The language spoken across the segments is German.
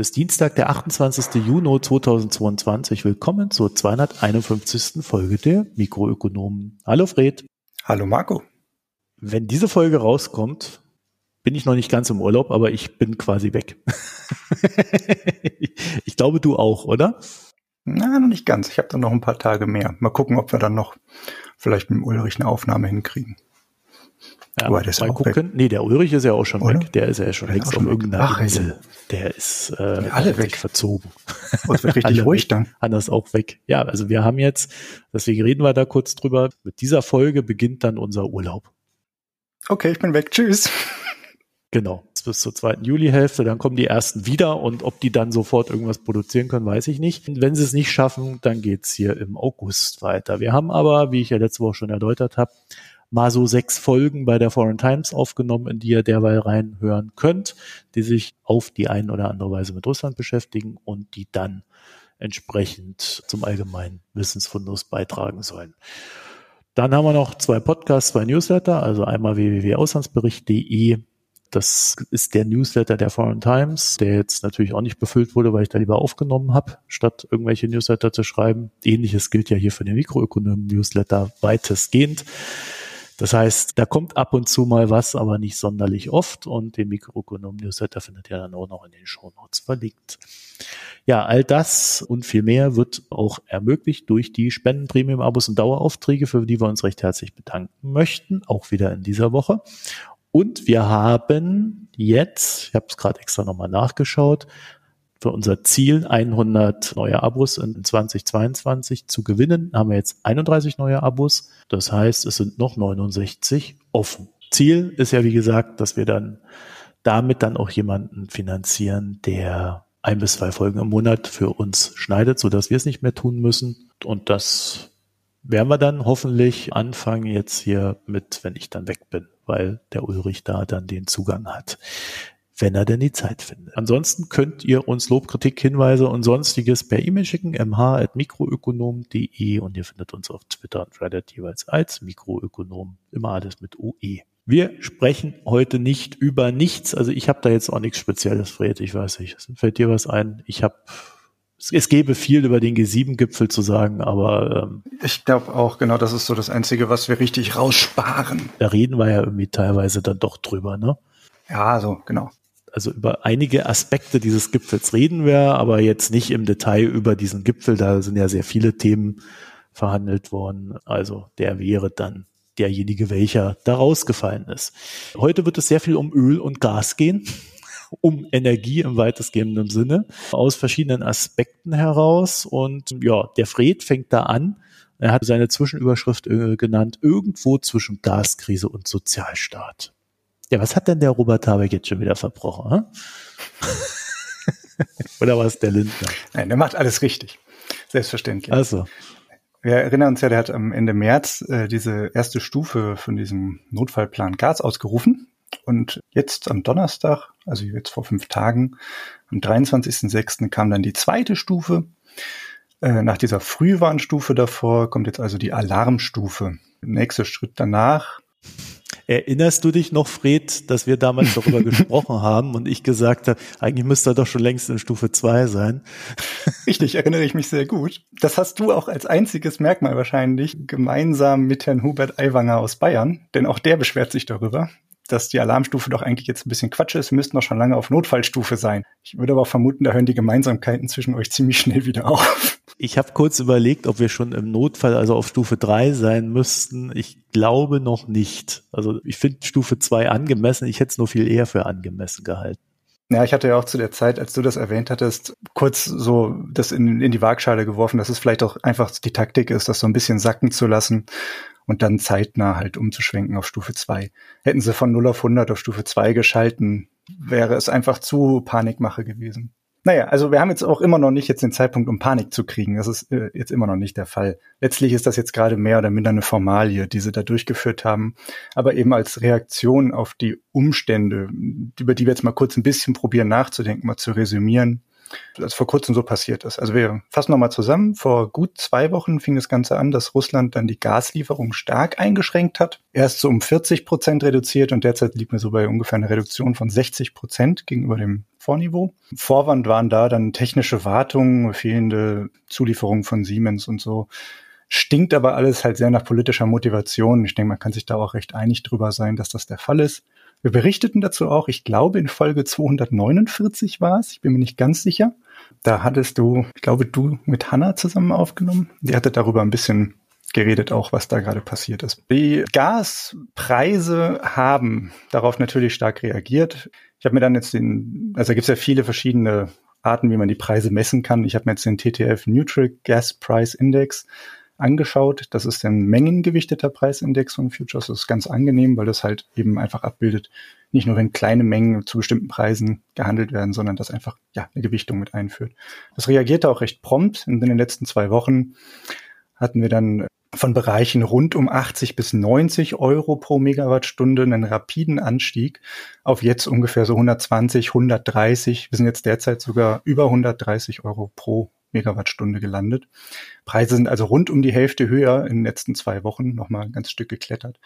Ist Dienstag, der 28. Juni 2022. Willkommen zur 251. Folge der Mikroökonomen. Hallo Fred. Hallo Marco. Wenn diese Folge rauskommt, bin ich noch nicht ganz im Urlaub, aber ich bin quasi weg. ich glaube, du auch, oder? Na, noch nicht ganz. Ich habe dann noch ein paar Tage mehr. Mal gucken, ob wir dann noch vielleicht mit dem Ulrich eine Aufnahme hinkriegen. Ja, ist mal gucken. Weg. Nee, der Ulrich ist ja auch schon Oder? weg. Der ist ja schon längst auf irgendeiner Ach, Insel. Der ist äh, alle weg. verzogen. Oh, es wird richtig ruhig dann. Anders auch weg. Ja, also wir haben jetzt, deswegen reden wir da kurz drüber. Mit dieser Folge beginnt dann unser Urlaub. Okay, ich bin weg. Tschüss. Genau, bis zur zweiten Juli-Hälfte, dann kommen die ersten wieder und ob die dann sofort irgendwas produzieren können, weiß ich nicht. Und wenn sie es nicht schaffen, dann geht's hier im August weiter. Wir haben aber, wie ich ja letzte Woche schon erläutert habe, mal so sechs Folgen bei der Foreign Times aufgenommen, in die ihr derweil reinhören könnt, die sich auf die eine oder andere Weise mit Russland beschäftigen und die dann entsprechend zum allgemeinen Wissensfundus beitragen sollen. Dann haben wir noch zwei Podcasts, zwei Newsletter, also einmal www.auslandsbericht.de. Das ist der Newsletter der Foreign Times, der jetzt natürlich auch nicht befüllt wurde, weil ich da lieber aufgenommen habe, statt irgendwelche Newsletter zu schreiben. Ähnliches gilt ja hier für den Mikroökonomen-Newsletter weitestgehend. Das heißt, da kommt ab und zu mal was, aber nicht sonderlich oft. Und den Mikroökonom-Newsletter findet ihr dann auch noch in den Shownotes verlinkt. Ja, all das und viel mehr wird auch ermöglicht durch die Spenden, Premium-Abos und Daueraufträge, für die wir uns recht herzlich bedanken möchten, auch wieder in dieser Woche. Und wir haben jetzt, ich habe es gerade extra nochmal nachgeschaut, für unser Ziel 100 neue Abos in 2022 zu gewinnen, haben wir jetzt 31 neue Abos. Das heißt, es sind noch 69 offen. Ziel ist ja, wie gesagt, dass wir dann damit dann auch jemanden finanzieren, der ein bis zwei Folgen im Monat für uns schneidet, so dass wir es nicht mehr tun müssen. Und das werden wir dann hoffentlich anfangen jetzt hier mit, wenn ich dann weg bin, weil der Ulrich da dann den Zugang hat wenn er denn die Zeit findet. Ansonsten könnt ihr uns Lob, Kritik, Hinweise und sonstiges per E-Mail schicken, mh.mikroökonom.de und ihr findet uns auf Twitter und Reddit jeweils als Mikroökonom. Immer alles mit OE. Wir sprechen heute nicht über nichts. Also ich habe da jetzt auch nichts Spezielles, Fred. Ich weiß nicht. Fällt dir was ein? Ich habe es, es gäbe viel über den G7-Gipfel zu sagen, aber ähm, ich glaube auch, genau, das ist so das Einzige, was wir richtig raussparen. Da reden wir ja irgendwie teilweise dann doch drüber, ne? Ja, so, genau also über einige Aspekte dieses Gipfels reden wir, aber jetzt nicht im Detail über diesen Gipfel. Da sind ja sehr viele Themen verhandelt worden. Also der wäre dann derjenige, welcher da rausgefallen ist. Heute wird es sehr viel um Öl und Gas gehen, um Energie im weitestgehenden Sinne, aus verschiedenen Aspekten heraus. Und ja, der Fred fängt da an. Er hat seine Zwischenüberschrift äh, genannt, irgendwo zwischen Gaskrise und Sozialstaat. Ja, was hat denn der Robert Habeck jetzt schon wieder verbrochen? Hm? Oder war es der Lindner? Nein, der macht alles richtig. Selbstverständlich. Also. Wir erinnern uns ja, der hat am Ende März äh, diese erste Stufe von diesem Notfallplan Gas ausgerufen. Und jetzt am Donnerstag, also jetzt vor fünf Tagen, am 23.06. kam dann die zweite Stufe. Äh, nach dieser Frühwarnstufe davor kommt jetzt also die Alarmstufe. Nächster Schritt danach Erinnerst du dich noch, Fred, dass wir damals darüber gesprochen haben und ich gesagt habe, eigentlich müsste er doch schon längst in Stufe 2 sein? Richtig, erinnere ich mich sehr gut. Das hast du auch als einziges Merkmal wahrscheinlich gemeinsam mit Herrn Hubert Aiwanger aus Bayern, denn auch der beschwert sich darüber dass die Alarmstufe doch eigentlich jetzt ein bisschen Quatsch ist. Wir müssten doch schon lange auf Notfallstufe sein. Ich würde aber vermuten, da hören die Gemeinsamkeiten zwischen euch ziemlich schnell wieder auf. Ich habe kurz überlegt, ob wir schon im Notfall, also auf Stufe 3 sein müssten. Ich glaube noch nicht. Also ich finde Stufe 2 angemessen. Ich hätte es nur viel eher für angemessen gehalten. Ja, ich hatte ja auch zu der Zeit, als du das erwähnt hattest, kurz so das in, in die Waagschale geworfen, dass es vielleicht auch einfach die Taktik ist, das so ein bisschen sacken zu lassen und dann zeitnah halt umzuschwenken auf Stufe 2. Hätten sie von 0 auf 100 auf Stufe 2 geschalten, wäre es einfach zu Panikmache gewesen. Naja, also wir haben jetzt auch immer noch nicht jetzt den Zeitpunkt, um Panik zu kriegen. Das ist äh, jetzt immer noch nicht der Fall. Letztlich ist das jetzt gerade mehr oder minder eine Formalie, die sie da durchgeführt haben, aber eben als Reaktion auf die Umstände, über die wir jetzt mal kurz ein bisschen probieren nachzudenken, mal zu resümieren, das vor kurzem so passiert ist. Also wir fassen nochmal zusammen. Vor gut zwei Wochen fing das Ganze an, dass Russland dann die Gaslieferung stark eingeschränkt hat. Erst so um 40 Prozent reduziert und derzeit liegt mir so bei ungefähr einer Reduktion von 60 Prozent gegenüber dem Vorniveau. Vorwand waren da dann technische Wartungen, fehlende Zulieferungen von Siemens und so. Stinkt aber alles halt sehr nach politischer Motivation. Ich denke, man kann sich da auch recht einig drüber sein, dass das der Fall ist. Wir berichteten dazu auch, ich glaube in Folge 249 war es, ich bin mir nicht ganz sicher. Da hattest du, ich glaube, du mit Hanna zusammen aufgenommen. Die hatte darüber ein bisschen geredet, auch was da gerade passiert ist. Die Gaspreise haben darauf natürlich stark reagiert. Ich habe mir dann jetzt den, also da gibt es ja viele verschiedene Arten, wie man die Preise messen kann. Ich habe mir jetzt den TTF Neutral Gas Price Index angeschaut. Das ist ein mengengewichteter Preisindex von Futures. Das ist ganz angenehm, weil das halt eben einfach abbildet, nicht nur wenn kleine Mengen zu bestimmten Preisen gehandelt werden, sondern das einfach ja eine Gewichtung mit einführt. Das reagierte auch recht prompt. In den letzten zwei Wochen hatten wir dann von Bereichen rund um 80 bis 90 Euro pro Megawattstunde einen rapiden Anstieg auf jetzt ungefähr so 120, 130. Wir sind jetzt derzeit sogar über 130 Euro pro Megawattstunde gelandet. Preise sind also rund um die Hälfte höher in den letzten zwei Wochen, nochmal ein ganz Stück geklettert.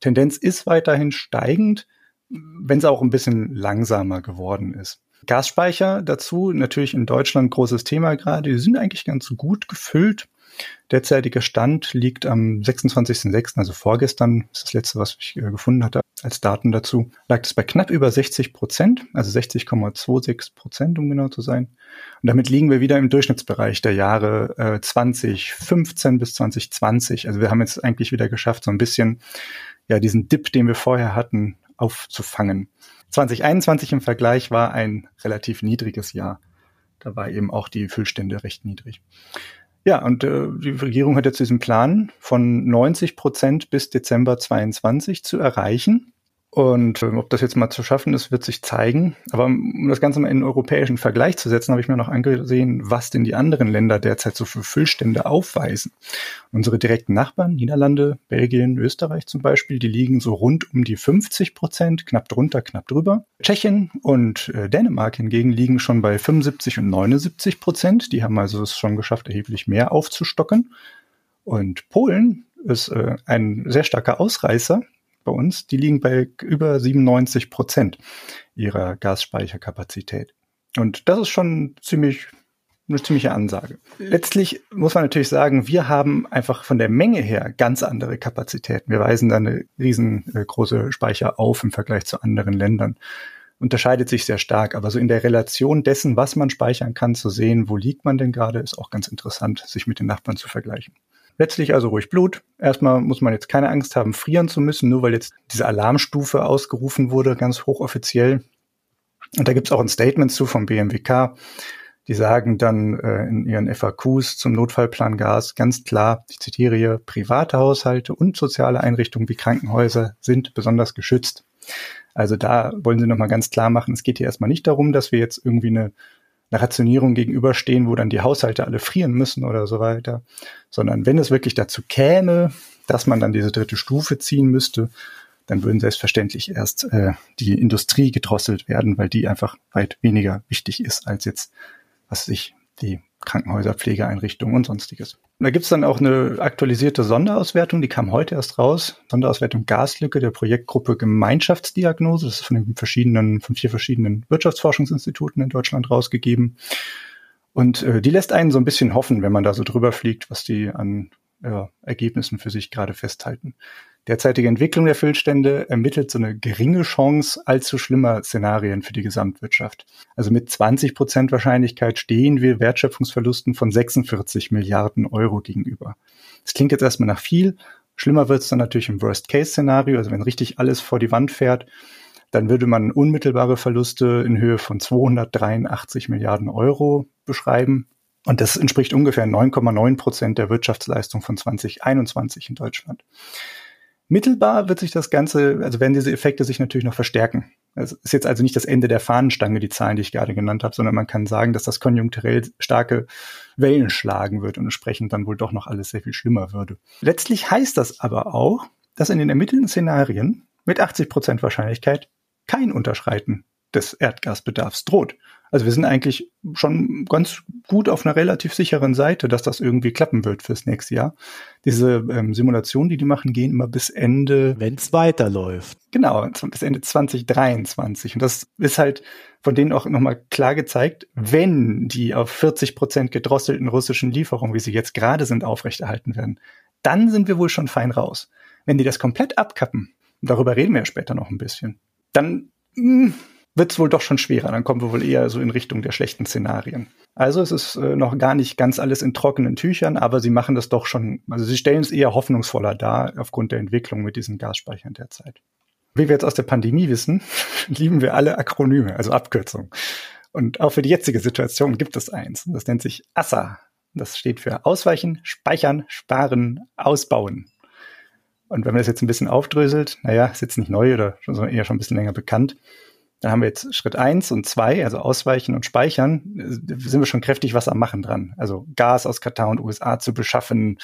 Tendenz ist weiterhin steigend, wenn es auch ein bisschen langsamer geworden ist. Gasspeicher dazu, natürlich in Deutschland großes Thema gerade, die sind eigentlich ganz gut gefüllt. Derzeitiger Stand liegt am 26.06., also vorgestern, ist das letzte, was ich äh, gefunden hatte als Daten dazu, lag es bei knapp über 60 Prozent, also 60,26 Prozent, um genau zu sein. Und damit liegen wir wieder im Durchschnittsbereich der Jahre äh, 2015 bis 2020. Also wir haben jetzt eigentlich wieder geschafft, so ein bisschen ja diesen Dip, den wir vorher hatten, aufzufangen. 2021 im Vergleich war ein relativ niedriges Jahr. Da war eben auch die Füllstände recht niedrig. Ja, und äh, die Regierung hat jetzt diesen Plan von 90 Prozent bis Dezember 22 zu erreichen. Und äh, ob das jetzt mal zu schaffen ist, wird sich zeigen. Aber um das Ganze mal in einen europäischen Vergleich zu setzen, habe ich mir noch angesehen, was denn die anderen Länder derzeit so für Füllstände aufweisen. Unsere direkten Nachbarn, Niederlande, Belgien, Österreich zum Beispiel, die liegen so rund um die 50 Prozent, knapp drunter, knapp drüber. Tschechien und äh, Dänemark hingegen liegen schon bei 75 und 79 Prozent. Die haben also es schon geschafft, erheblich mehr aufzustocken. Und Polen ist äh, ein sehr starker Ausreißer bei uns, die liegen bei über 97 Prozent ihrer Gasspeicherkapazität. Und das ist schon ziemlich eine ziemliche Ansage. Letztlich muss man natürlich sagen, wir haben einfach von der Menge her ganz andere Kapazitäten. Wir weisen da eine riesengroße Speicher auf im Vergleich zu anderen Ländern. Unterscheidet sich sehr stark, aber so in der Relation dessen, was man speichern kann, zu sehen, wo liegt man denn gerade, ist auch ganz interessant, sich mit den Nachbarn zu vergleichen. Letztlich also ruhig Blut. Erstmal muss man jetzt keine Angst haben, frieren zu müssen, nur weil jetzt diese Alarmstufe ausgerufen wurde, ganz hochoffiziell. Und da gibt's auch ein Statement zu vom BMWK. Die sagen dann äh, in ihren FAQs zum Notfallplan Gas ganz klar, ich zitiere hier, private Haushalte und soziale Einrichtungen wie Krankenhäuser sind besonders geschützt. Also da wollen sie nochmal ganz klar machen, es geht hier erstmal nicht darum, dass wir jetzt irgendwie eine einer Rationierung gegenüberstehen, wo dann die Haushalte alle frieren müssen oder so weiter, sondern wenn es wirklich dazu käme, dass man dann diese dritte Stufe ziehen müsste, dann würden selbstverständlich erst äh, die Industrie gedrosselt werden, weil die einfach weit weniger wichtig ist als jetzt, was sich die Krankenhäuser, Pflegeeinrichtungen und sonstiges. Und da gibt's dann auch eine aktualisierte Sonderauswertung, die kam heute erst raus. Sonderauswertung Gaslücke der Projektgruppe Gemeinschaftsdiagnose. Das ist von den verschiedenen, von vier verschiedenen Wirtschaftsforschungsinstituten in Deutschland rausgegeben. Und äh, die lässt einen so ein bisschen hoffen, wenn man da so drüber fliegt, was die an ja, Ergebnissen für sich gerade festhalten. Derzeitige Entwicklung der Füllstände ermittelt so eine geringe Chance allzu schlimmer Szenarien für die Gesamtwirtschaft. Also mit 20 Prozent Wahrscheinlichkeit stehen wir Wertschöpfungsverlusten von 46 Milliarden Euro gegenüber. Das klingt jetzt erstmal nach viel. Schlimmer wird es dann natürlich im Worst-Case-Szenario, also wenn richtig alles vor die Wand fährt, dann würde man unmittelbare Verluste in Höhe von 283 Milliarden Euro beschreiben. Und das entspricht ungefähr 9,9 Prozent der Wirtschaftsleistung von 2021 in Deutschland. Mittelbar wird sich das Ganze, also werden diese Effekte sich natürlich noch verstärken. Es ist jetzt also nicht das Ende der Fahnenstange, die Zahlen, die ich gerade genannt habe, sondern man kann sagen, dass das konjunkturell starke Wellen schlagen wird und entsprechend dann wohl doch noch alles sehr viel schlimmer würde. Letztlich heißt das aber auch, dass in den ermittelten Szenarien mit 80 Prozent Wahrscheinlichkeit kein Unterschreiten des Erdgasbedarfs droht. Also wir sind eigentlich schon ganz gut auf einer relativ sicheren Seite, dass das irgendwie klappen wird fürs nächste Jahr. Diese ähm, Simulationen, die die machen, gehen immer bis Ende. Wenn es weiterläuft. Genau, bis Ende 2023. Und das ist halt von denen auch nochmal klar gezeigt, wenn die auf 40 Prozent gedrosselten russischen Lieferungen, wie sie jetzt gerade sind, aufrechterhalten werden, dann sind wir wohl schon fein raus. Wenn die das komplett abkappen, darüber reden wir ja später noch ein bisschen, dann mh, hm, wird es wohl doch schon schwerer. Dann kommen wir wohl eher so in Richtung der schlechten Szenarien. Also es ist äh, noch gar nicht ganz alles in trockenen Tüchern, aber sie machen das doch schon, also sie stellen es eher hoffnungsvoller dar aufgrund der Entwicklung mit diesen Gasspeichern derzeit. Wie wir jetzt aus der Pandemie wissen, lieben wir alle Akronyme, also Abkürzungen. Und auch für die jetzige Situation gibt es eins. Das nennt sich ASSA. Das steht für Ausweichen, Speichern, Sparen, Ausbauen. Und wenn man das jetzt ein bisschen aufdröselt, naja, ist jetzt nicht neu oder schon, eher schon ein bisschen länger bekannt, dann haben wir jetzt Schritt eins und zwei, also Ausweichen und Speichern, sind wir schon kräftig was am Machen dran. Also Gas aus Katar und USA zu beschaffen,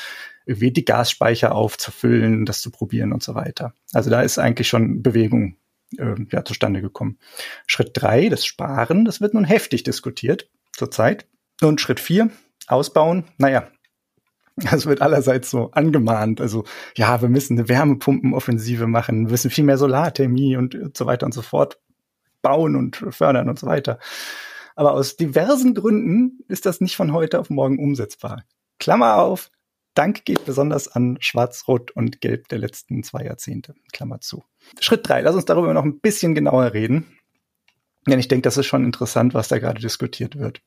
irgendwie die Gasspeicher aufzufüllen, das zu probieren und so weiter. Also da ist eigentlich schon Bewegung äh, ja, zustande gekommen. Schritt drei, das Sparen, das wird nun heftig diskutiert zurzeit. Und Schritt vier, Ausbauen, naja, das wird allerseits so angemahnt. Also, ja, wir müssen eine Wärmepumpenoffensive machen, wir müssen viel mehr Solarthermie und so weiter und so fort bauen und fördern und so weiter. Aber aus diversen Gründen ist das nicht von heute auf morgen umsetzbar. Klammer auf, Dank geht besonders an Schwarz, Rot und Gelb der letzten zwei Jahrzehnte. Klammer zu. Schritt drei, lass uns darüber noch ein bisschen genauer reden. Denn ich denke, das ist schon interessant, was da gerade diskutiert wird.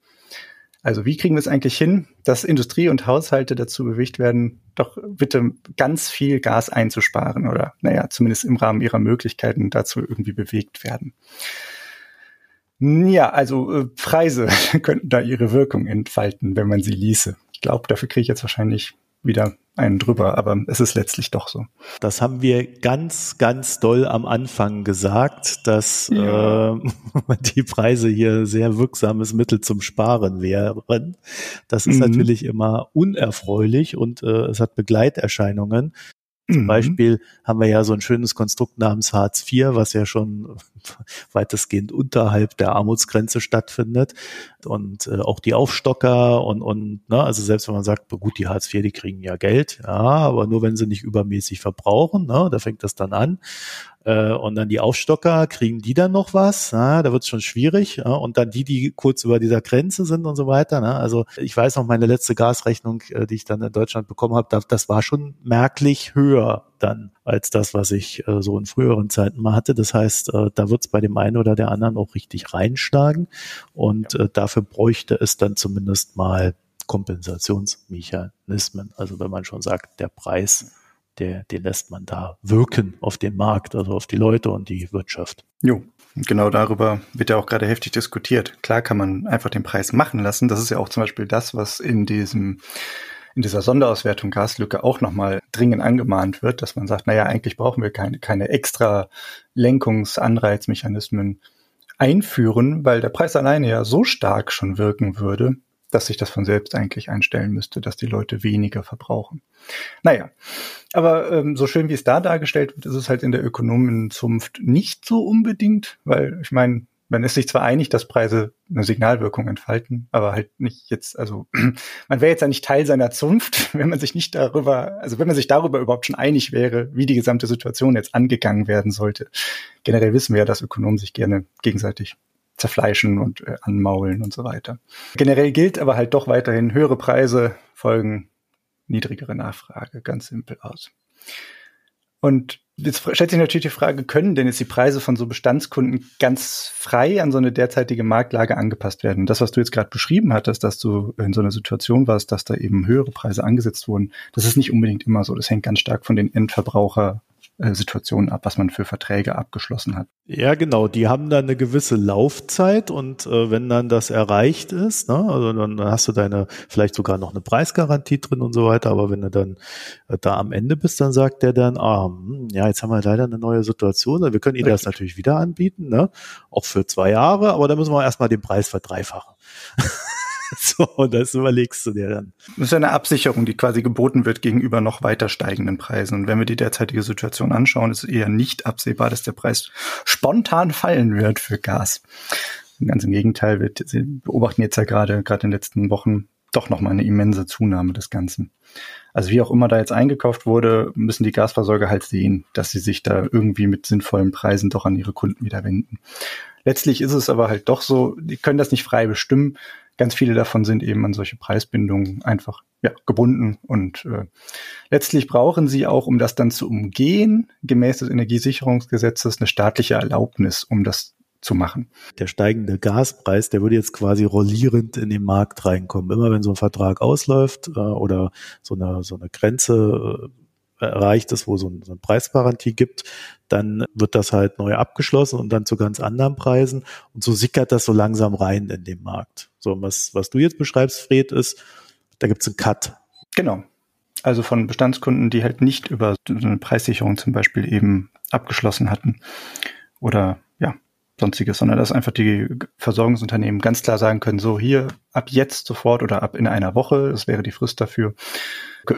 Also wie kriegen wir es eigentlich hin, dass Industrie und Haushalte dazu bewegt werden, doch bitte ganz viel Gas einzusparen oder, naja, zumindest im Rahmen ihrer Möglichkeiten dazu irgendwie bewegt werden? Ja, also äh, Preise könnten da ihre Wirkung entfalten, wenn man sie ließe. Ich glaube, dafür kriege ich jetzt wahrscheinlich wieder einen drüber, aber es ist letztlich doch so. Das haben wir ganz, ganz doll am Anfang gesagt, dass ja. äh, die Preise hier sehr wirksames Mittel zum Sparen wären. Das ist mhm. natürlich immer unerfreulich und äh, es hat Begleiterscheinungen. Zum mhm. Beispiel haben wir ja so ein schönes Konstrukt namens Hartz IV, was ja schon weitestgehend unterhalb der Armutsgrenze stattfindet. Und äh, auch die Aufstocker und, und ne, also selbst wenn man sagt, gut, die Hartz IV, die kriegen ja Geld, ja, aber nur wenn sie nicht übermäßig verbrauchen, ne, da fängt das dann an. Äh, und dann die Aufstocker, kriegen die dann noch was? Ja, da wird es schon schwierig. Ja, und dann die, die kurz über dieser Grenze sind und so weiter. Ne? Also ich weiß noch, meine letzte Gasrechnung, äh, die ich dann in Deutschland bekommen habe, das, das war schon merklich höher dann als das, was ich äh, so in früheren Zeiten mal hatte. Das heißt, äh, da wird es bei dem einen oder der anderen auch richtig reinschlagen. Und äh, dafür bräuchte es dann zumindest mal Kompensationsmechanismen. Also wenn man schon sagt, der Preis der, den lässt man da wirken auf den Markt, also auf die Leute und die Wirtschaft. Jo, genau darüber wird ja auch gerade heftig diskutiert. Klar kann man einfach den Preis machen lassen. Das ist ja auch zum Beispiel das, was in diesem in dieser Sonderauswertung Gaslücke auch nochmal dringend angemahnt wird, dass man sagt, naja, eigentlich brauchen wir keine, keine extra Lenkungsanreizmechanismen einführen, weil der Preis alleine ja so stark schon wirken würde, dass sich das von selbst eigentlich einstellen müsste, dass die Leute weniger verbrauchen. Naja, aber ähm, so schön wie es da dargestellt wird, ist es halt in der Ökonomenzunft nicht so unbedingt, weil ich meine, man ist sich zwar einig, dass Preise eine Signalwirkung entfalten, aber halt nicht jetzt, also man wäre jetzt ja nicht Teil seiner Zunft, wenn man sich nicht darüber, also wenn man sich darüber überhaupt schon einig wäre, wie die gesamte Situation jetzt angegangen werden sollte. Generell wissen wir ja, dass Ökonomen sich gerne gegenseitig zerfleischen und äh, anmaulen und so weiter. Generell gilt aber halt doch weiterhin, höhere Preise folgen niedrigere Nachfrage, ganz simpel aus. Und jetzt stellt sich natürlich die Frage, können denn jetzt die Preise von so Bestandskunden ganz frei an so eine derzeitige Marktlage angepasst werden? das, was du jetzt gerade beschrieben hattest, dass du in so einer Situation warst, dass da eben höhere Preise angesetzt wurden, das ist nicht unbedingt immer so. Das hängt ganz stark von den Endverbraucher Situationen ab, was man für Verträge abgeschlossen hat. Ja, genau. Die haben dann eine gewisse Laufzeit und äh, wenn dann das erreicht ist, ne, also dann hast du deine vielleicht sogar noch eine Preisgarantie drin und so weiter. Aber wenn du dann äh, da am Ende bist, dann sagt der dann, ah, hm, ja, jetzt haben wir leider eine neue Situation. Wir können Ihnen das natürlich wieder anbieten, ne, auch für zwei Jahre, aber da müssen wir erstmal den Preis verdreifachen. so, und das überlegst du dir dann. Das ist ja eine Absicherung, die quasi geboten wird gegenüber noch weiter steigenden Preisen. Und wenn wir die derzeitige Situation anschauen, ist es eher nicht absehbar, dass der Preis spontan fallen wird für Gas. Ganz im Gegenteil, wir beobachten jetzt ja gerade, gerade in den letzten Wochen, doch nochmal eine immense Zunahme des Ganzen. Also wie auch immer da jetzt eingekauft wurde, müssen die Gasversorger halt sehen, dass sie sich da irgendwie mit sinnvollen Preisen doch an ihre Kunden wieder wenden. Letztlich ist es aber halt doch so, die können das nicht frei bestimmen. Ganz viele davon sind eben an solche Preisbindungen einfach ja, gebunden und äh, letztlich brauchen sie auch, um das dann zu umgehen, gemäß des Energiesicherungsgesetzes eine staatliche Erlaubnis, um das zu machen. Der steigende Gaspreis, der würde jetzt quasi rollierend in den Markt reinkommen. Immer wenn so ein Vertrag ausläuft äh, oder so eine, so eine Grenze äh, erreicht ist, wo so, ein, so eine Preisgarantie gibt, dann wird das halt neu abgeschlossen und dann zu ganz anderen Preisen. Und so sickert das so langsam rein in den Markt. So, was, was du jetzt beschreibst, Fred, ist, da gibt's einen Cut. Genau. Also von Bestandskunden, die halt nicht über so eine Preissicherung zum Beispiel eben abgeschlossen hatten oder sonstiges, sondern dass einfach die Versorgungsunternehmen ganz klar sagen können, so hier ab jetzt sofort oder ab in einer Woche, das wäre die Frist dafür,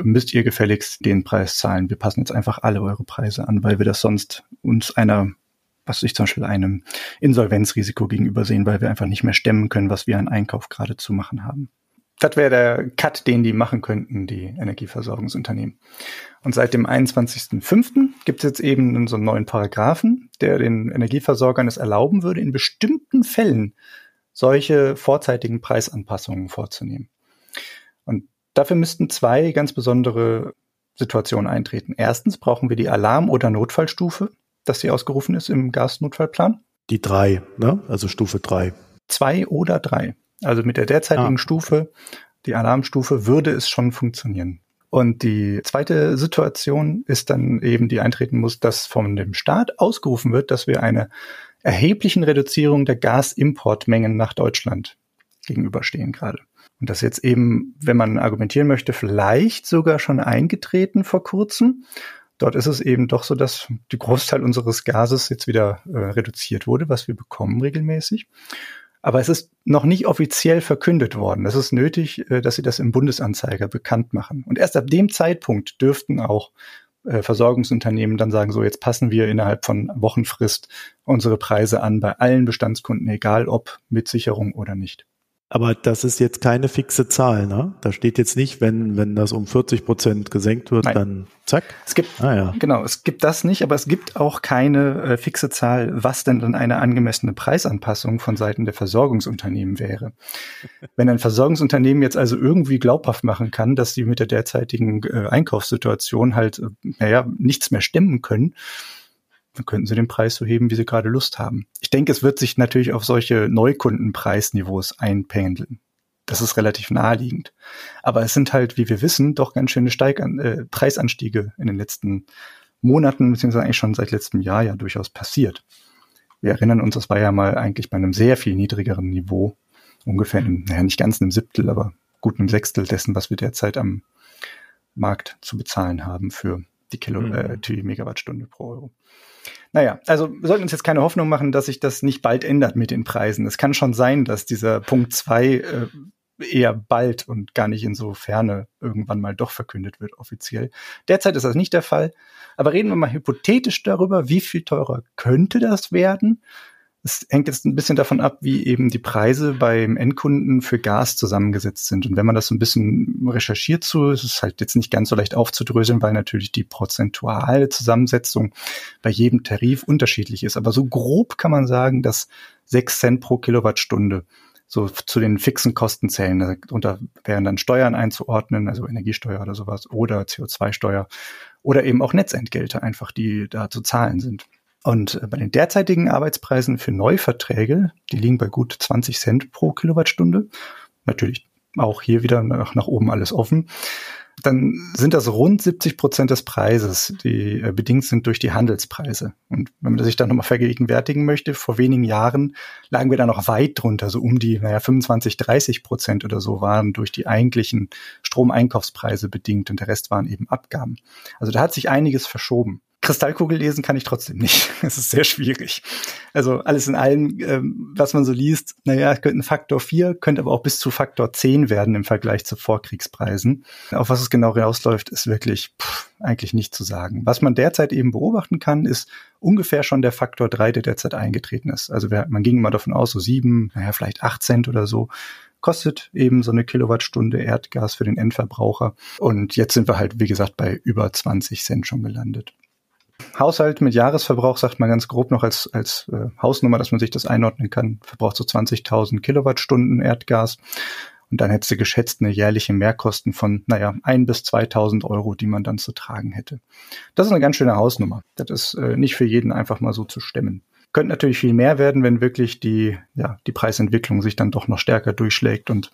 müsst ihr gefälligst den Preis zahlen. Wir passen jetzt einfach alle eure Preise an, weil wir das sonst uns einer was ich zum Beispiel einem Insolvenzrisiko gegenüber sehen, weil wir einfach nicht mehr stemmen können, was wir an Einkauf gerade zu machen haben. Das wäre der Cut, den die machen könnten, die Energieversorgungsunternehmen. Und seit dem 21.05. gibt es jetzt eben so einen neuen Paragraphen, der den Energieversorgern es erlauben würde, in bestimmten Fällen solche vorzeitigen Preisanpassungen vorzunehmen. Und dafür müssten zwei ganz besondere Situationen eintreten. Erstens brauchen wir die Alarm- oder Notfallstufe, dass sie ausgerufen ist im Gasnotfallplan. Die drei, ne? Also Stufe drei. Zwei oder drei. Also mit der derzeitigen ah. Stufe, die Alarmstufe, würde es schon funktionieren. Und die zweite Situation ist dann eben, die eintreten muss, dass von dem Staat ausgerufen wird, dass wir eine erheblichen Reduzierung der Gasimportmengen nach Deutschland gegenüberstehen gerade. Und das jetzt eben, wenn man argumentieren möchte, vielleicht sogar schon eingetreten vor kurzem. Dort ist es eben doch so, dass die Großteil unseres Gases jetzt wieder äh, reduziert wurde, was wir bekommen regelmäßig. Aber es ist noch nicht offiziell verkündet worden. Es ist nötig, äh, dass sie das im Bundesanzeiger bekannt machen. Und erst ab dem Zeitpunkt dürften auch äh, Versorgungsunternehmen dann sagen, so jetzt passen wir innerhalb von Wochenfrist unsere Preise an bei allen Bestandskunden, egal ob mit Sicherung oder nicht. Aber das ist jetzt keine fixe Zahl, ne? Da steht jetzt nicht, wenn, wenn das um 40 Prozent gesenkt wird, Nein. dann zack. Es gibt, ah, ja. genau, es gibt das nicht, aber es gibt auch keine äh, fixe Zahl, was denn dann eine angemessene Preisanpassung von Seiten der Versorgungsunternehmen wäre. wenn ein Versorgungsunternehmen jetzt also irgendwie glaubhaft machen kann, dass sie mit der derzeitigen äh, Einkaufssituation halt, äh, naja, nichts mehr stemmen können, dann könnten sie den Preis so heben, wie sie gerade Lust haben. Ich denke, es wird sich natürlich auf solche Neukundenpreisniveaus einpendeln. Das ist relativ naheliegend. Aber es sind halt, wie wir wissen, doch ganz schöne Steig äh, Preisanstiege in den letzten Monaten, beziehungsweise eigentlich schon seit letztem Jahr ja durchaus passiert. Wir erinnern uns, das war ja mal eigentlich bei einem sehr viel niedrigeren Niveau. Ungefähr, in, naja, nicht ganz einem Siebtel, aber gut einem Sechstel dessen, was wir derzeit am Markt zu bezahlen haben für die Kilo, mhm. äh, die Megawattstunde pro Euro. Naja, also wir sollten uns jetzt keine Hoffnung machen, dass sich das nicht bald ändert mit den Preisen. Es kann schon sein, dass dieser Punkt zwei äh, eher bald und gar nicht in so Ferne irgendwann mal doch verkündet wird offiziell. Derzeit ist das nicht der Fall. Aber reden wir mal hypothetisch darüber, wie viel teurer könnte das werden? Es hängt jetzt ein bisschen davon ab, wie eben die Preise beim Endkunden für Gas zusammengesetzt sind. Und wenn man das so ein bisschen recherchiert so, ist es halt jetzt nicht ganz so leicht aufzudröseln, weil natürlich die prozentuale Zusammensetzung bei jedem Tarif unterschiedlich ist. Aber so grob kann man sagen, dass sechs Cent pro Kilowattstunde so zu den fixen Kosten zählen. Darunter wären dann Steuern einzuordnen, also Energiesteuer oder sowas, oder CO2-Steuer oder eben auch Netzentgelte einfach, die da zu zahlen sind. Und äh, bei den derzeitigen Arbeitspreisen für Neuverträge, die liegen bei gut 20 Cent pro Kilowattstunde, natürlich auch hier wieder nach, nach oben alles offen, dann sind das rund 70 Prozent des Preises, die äh, bedingt sind durch die Handelspreise. Und wenn man sich dann nochmal vergegenwärtigen möchte, vor wenigen Jahren lagen wir da noch weit drunter, so um die naja, 25, 30 Prozent oder so waren durch die eigentlichen Stromeinkaufspreise bedingt und der Rest waren eben Abgaben. Also da hat sich einiges verschoben. Kristallkugel lesen kann ich trotzdem nicht. Es ist sehr schwierig. Also alles in allem, ähm, was man so liest, naja, könnte ein Faktor 4, könnte aber auch bis zu Faktor 10 werden im Vergleich zu Vorkriegspreisen. Auf was es genau rausläuft, ist wirklich pff, eigentlich nicht zu sagen. Was man derzeit eben beobachten kann, ist ungefähr schon der Faktor 3, der derzeit eingetreten ist. Also wer, man ging immer davon aus, so sieben, naja, vielleicht acht Cent oder so kostet eben so eine Kilowattstunde Erdgas für den Endverbraucher. Und jetzt sind wir halt, wie gesagt, bei über 20 Cent schon gelandet. Haushalt mit Jahresverbrauch sagt man ganz grob noch als, als äh, Hausnummer, dass man sich das einordnen kann, verbraucht so 20.000 Kilowattstunden Erdgas. Und dann hättest du geschätzt eine jährliche Mehrkosten von, naja, ein bis 2000 Euro, die man dann zu tragen hätte. Das ist eine ganz schöne Hausnummer. Das ist äh, nicht für jeden einfach mal so zu stemmen. Könnte natürlich viel mehr werden, wenn wirklich die, ja, die Preisentwicklung sich dann doch noch stärker durchschlägt und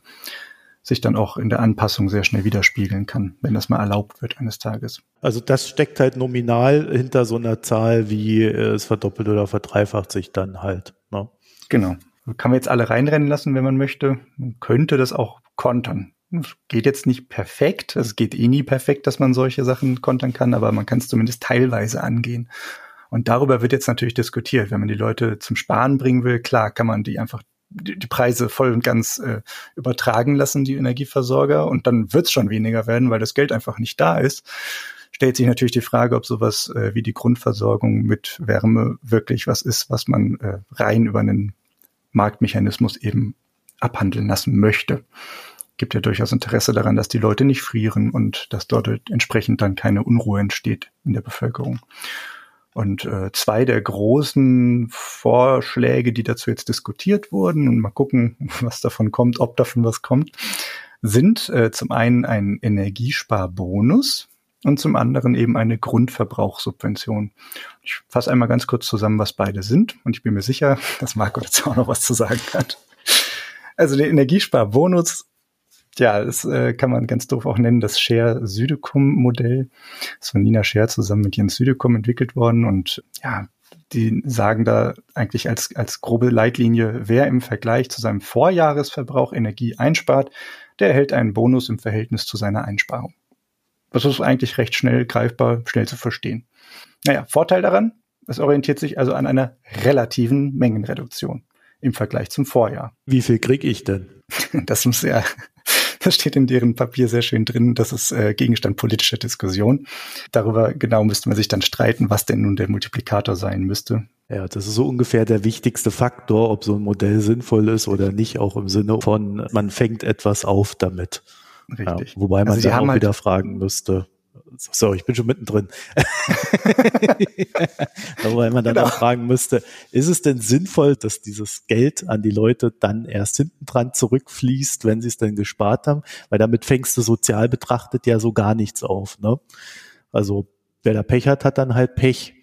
sich dann auch in der Anpassung sehr schnell widerspiegeln kann, wenn das mal erlaubt wird eines Tages. Also das steckt halt nominal hinter so einer Zahl wie äh, es verdoppelt oder verdreifacht sich dann halt. Ne? Genau. Kann man jetzt alle reinrennen lassen, wenn man möchte. Man könnte das auch kontern. Es geht jetzt nicht perfekt. Es geht eh nie perfekt, dass man solche Sachen kontern kann, aber man kann es zumindest teilweise angehen. Und darüber wird jetzt natürlich diskutiert. Wenn man die Leute zum Sparen bringen will, klar, kann man die einfach die, Preise voll und ganz äh, übertragen lassen, die Energieversorger, und dann wird es schon weniger werden, weil das Geld einfach nicht da ist. Stellt sich natürlich die Frage, ob sowas äh, wie die Grundversorgung mit Wärme wirklich was ist, was man äh, rein über einen Marktmechanismus eben abhandeln lassen möchte. Gibt ja durchaus Interesse daran, dass die Leute nicht frieren und dass dort entsprechend dann keine Unruhe entsteht in der Bevölkerung. Und äh, zwei der großen Vorschläge, die dazu jetzt diskutiert wurden, und mal gucken, was davon kommt, ob davon was kommt, sind äh, zum einen ein Energiesparbonus und zum anderen eben eine Grundverbrauchssubvention. Ich fasse einmal ganz kurz zusammen, was beide sind, und ich bin mir sicher, dass Marco dazu auch noch was zu sagen hat. Also der Energiesparbonus ja, das äh, kann man ganz doof auch nennen, das Share Südekum Modell. Das ist von Nina Scher zusammen mit Jens Südekum entwickelt worden und ja, die sagen da eigentlich als, als grobe Leitlinie, wer im Vergleich zu seinem Vorjahresverbrauch Energie einspart, der erhält einen Bonus im Verhältnis zu seiner Einsparung. Das ist eigentlich recht schnell greifbar, schnell zu verstehen. Naja, Vorteil daran, es orientiert sich also an einer relativen Mengenreduktion im Vergleich zum Vorjahr. Wie viel krieg ich denn? Das muss ja das steht in deren Papier sehr schön drin. Das ist äh, Gegenstand politischer Diskussion. Darüber genau müsste man sich dann streiten, was denn nun der Multiplikator sein müsste. Ja, das ist so ungefähr der wichtigste Faktor, ob so ein Modell sinnvoll ist oder nicht, auch im Sinne von, man fängt etwas auf damit. Richtig. Ja, wobei man also dann auch halt wieder fragen müsste, so, ich bin schon mittendrin. Wobei man dann genau. auch fragen müsste, ist es denn sinnvoll, dass dieses Geld an die Leute dann erst hinten dran zurückfließt, wenn sie es dann gespart haben? Weil damit fängst du sozial betrachtet ja so gar nichts auf. Ne? Also wer da Pech hat, hat dann halt Pech.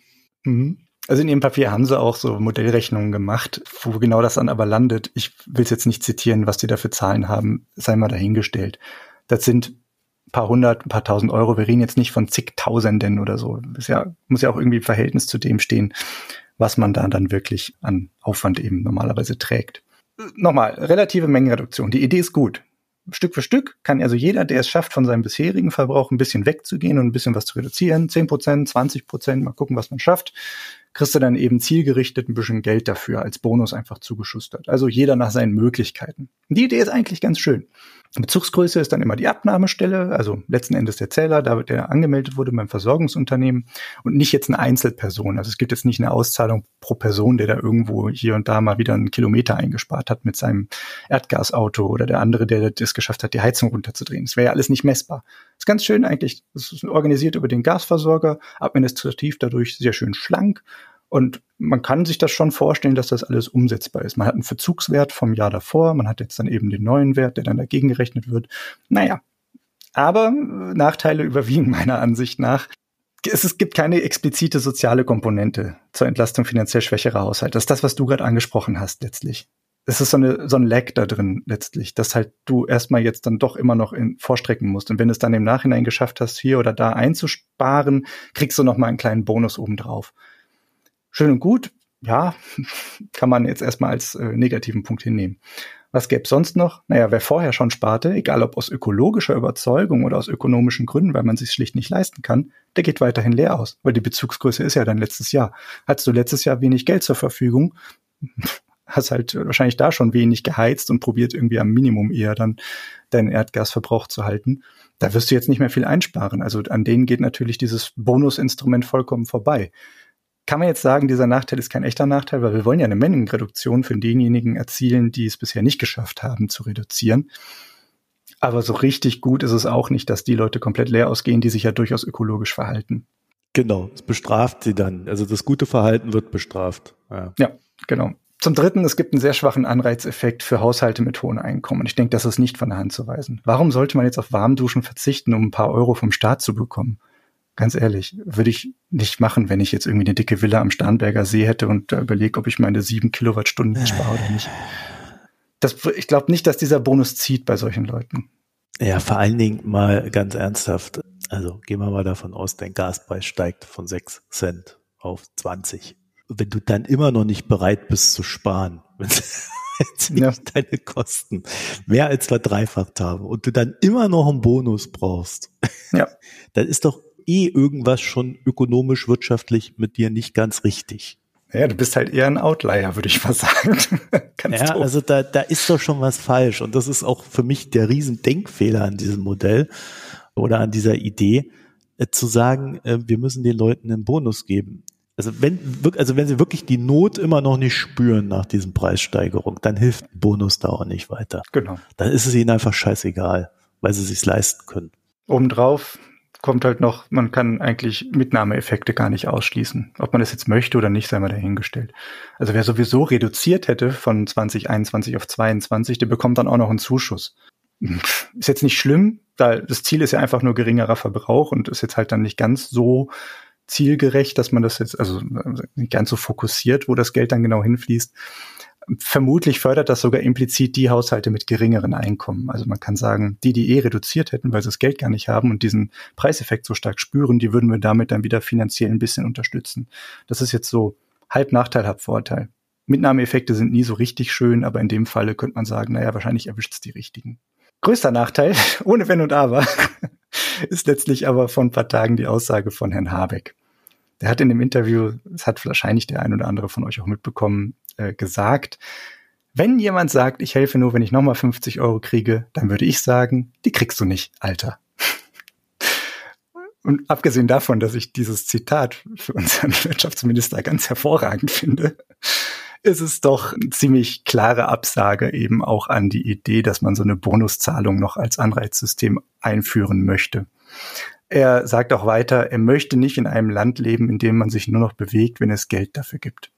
Mhm. Also in ihrem Papier haben sie auch so Modellrechnungen gemacht, wo genau das dann aber landet. Ich will es jetzt nicht zitieren, was die da für Zahlen haben, sei mal dahingestellt. Das sind paar hundert, ein paar tausend Euro. Wir reden jetzt nicht von zigtausenden oder so. Das ja, muss ja auch irgendwie im Verhältnis zu dem stehen, was man da dann wirklich an Aufwand eben normalerweise trägt. Nochmal, relative Mengenreduktion. Die Idee ist gut. Stück für Stück kann also jeder, der es schafft, von seinem bisherigen Verbrauch ein bisschen wegzugehen und ein bisschen was zu reduzieren, 10 Prozent, 20 Prozent, mal gucken, was man schafft, kriegst du dann eben zielgerichtet ein bisschen Geld dafür als Bonus einfach zugeschustert. Also jeder nach seinen Möglichkeiten. Die Idee ist eigentlich ganz schön. Bezugsgröße ist dann immer die Abnahmestelle, also letzten Endes der Zähler, da der angemeldet wurde beim Versorgungsunternehmen und nicht jetzt eine Einzelperson. Also es gibt jetzt nicht eine Auszahlung pro Person, der da irgendwo hier und da mal wieder einen Kilometer eingespart hat mit seinem Erdgasauto oder der andere, der das geschafft hat, die Heizung runterzudrehen. Das wäre ja alles nicht messbar. Das ist ganz schön eigentlich. Das ist organisiert über den Gasversorger, administrativ dadurch sehr schön schlank und man kann sich das schon vorstellen, dass das alles umsetzbar ist. Man hat einen Verzugswert vom Jahr davor, man hat jetzt dann eben den neuen Wert, der dann dagegen gerechnet wird. Naja, aber Nachteile überwiegen meiner Ansicht nach. Es, es gibt keine explizite soziale Komponente zur Entlastung finanziell schwächerer Haushalte. Das ist das, was du gerade angesprochen hast letztlich. Es ist so, eine, so ein Lag da drin letztlich, dass halt du erstmal jetzt dann doch immer noch in, vorstrecken musst. Und wenn du es dann im Nachhinein geschafft hast, hier oder da einzusparen, kriegst du noch mal einen kleinen Bonus obendrauf schön und gut, ja, kann man jetzt erstmal als äh, negativen Punkt hinnehmen. Was gäbe sonst noch? Naja, wer vorher schon sparte, egal ob aus ökologischer Überzeugung oder aus ökonomischen Gründen, weil man sich schlicht nicht leisten kann, der geht weiterhin leer aus, weil die Bezugsgröße ist ja dann letztes Jahr. Hattest du letztes Jahr wenig Geld zur Verfügung, hast halt wahrscheinlich da schon wenig geheizt und probiert irgendwie am Minimum eher dann deinen Erdgasverbrauch zu halten. Da wirst du jetzt nicht mehr viel einsparen. Also an denen geht natürlich dieses Bonusinstrument vollkommen vorbei kann man jetzt sagen, dieser Nachteil ist kein echter Nachteil, weil wir wollen ja eine Mengenreduktion für denjenigen erzielen, die es bisher nicht geschafft haben zu reduzieren. Aber so richtig gut ist es auch nicht, dass die Leute komplett leer ausgehen, die sich ja durchaus ökologisch verhalten. Genau, es bestraft sie dann. Also das gute Verhalten wird bestraft. Ja, ja genau. Zum Dritten, es gibt einen sehr schwachen Anreizeffekt für Haushalte mit hohen Einkommen. Ich denke, das ist nicht von der Hand zu weisen. Warum sollte man jetzt auf Warmduschen verzichten, um ein paar Euro vom Staat zu bekommen? Ganz ehrlich, würde ich nicht machen, wenn ich jetzt irgendwie eine dicke Villa am Starnberger See hätte und da überlege, ob ich meine sieben Kilowattstunden spare oder nicht. Das, ich glaube nicht, dass dieser Bonus zieht bei solchen Leuten. Ja, vor allen Dingen mal ganz ernsthaft. Also gehen wir mal davon aus, dein Gaspreis steigt von sechs Cent auf 20. Wenn du dann immer noch nicht bereit bist zu sparen, wenn nicht ja. deine Kosten mehr als verdreifacht haben und du dann immer noch einen Bonus brauchst, ja. dann ist doch eh irgendwas schon ökonomisch, wirtschaftlich mit dir nicht ganz richtig. Ja, du bist halt eher ein Outlier, würde ich mal sagen. ja, doof. also da, da ist doch schon was falsch. Und das ist auch für mich der Riesendenkfehler an diesem Modell oder an dieser Idee, äh, zu sagen, äh, wir müssen den Leuten einen Bonus geben. Also wenn, also wenn sie wirklich die Not immer noch nicht spüren nach diesen Preissteigerungen, dann hilft ein Bonus da auch nicht weiter. Genau. Dann ist es ihnen einfach scheißegal, weil sie sich leisten können. Obendrauf kommt halt noch, man kann eigentlich Mitnahmeeffekte gar nicht ausschließen. Ob man das jetzt möchte oder nicht, sei mal dahingestellt. Also wer sowieso reduziert hätte von 2021 auf 22, der bekommt dann auch noch einen Zuschuss. Ist jetzt nicht schlimm, da das Ziel ist ja einfach nur geringerer Verbrauch und ist jetzt halt dann nicht ganz so zielgerecht, dass man das jetzt, also nicht ganz so fokussiert, wo das Geld dann genau hinfließt vermutlich fördert das sogar implizit die Haushalte mit geringeren Einkommen. Also man kann sagen, die, die eh reduziert hätten, weil sie das Geld gar nicht haben und diesen Preiseffekt so stark spüren, die würden wir damit dann wieder finanziell ein bisschen unterstützen. Das ist jetzt so halb Nachteil, halb Vorteil. Mitnahmeeffekte sind nie so richtig schön, aber in dem Falle könnte man sagen, naja, wahrscheinlich erwischt es die richtigen. Größter Nachteil, ohne Wenn und Aber, ist letztlich aber vor ein paar Tagen die Aussage von Herrn Habeck. Der hat in dem Interview, das hat wahrscheinlich der ein oder andere von euch auch mitbekommen, äh, gesagt, wenn jemand sagt, ich helfe nur, wenn ich nochmal 50 Euro kriege, dann würde ich sagen, die kriegst du nicht, Alter. Und abgesehen davon, dass ich dieses Zitat für unseren Wirtschaftsminister ganz hervorragend finde, ist es doch eine ziemlich klare Absage eben auch an die Idee, dass man so eine Bonuszahlung noch als Anreizsystem einführen möchte. Er sagt auch weiter, er möchte nicht in einem Land leben, in dem man sich nur noch bewegt, wenn es Geld dafür gibt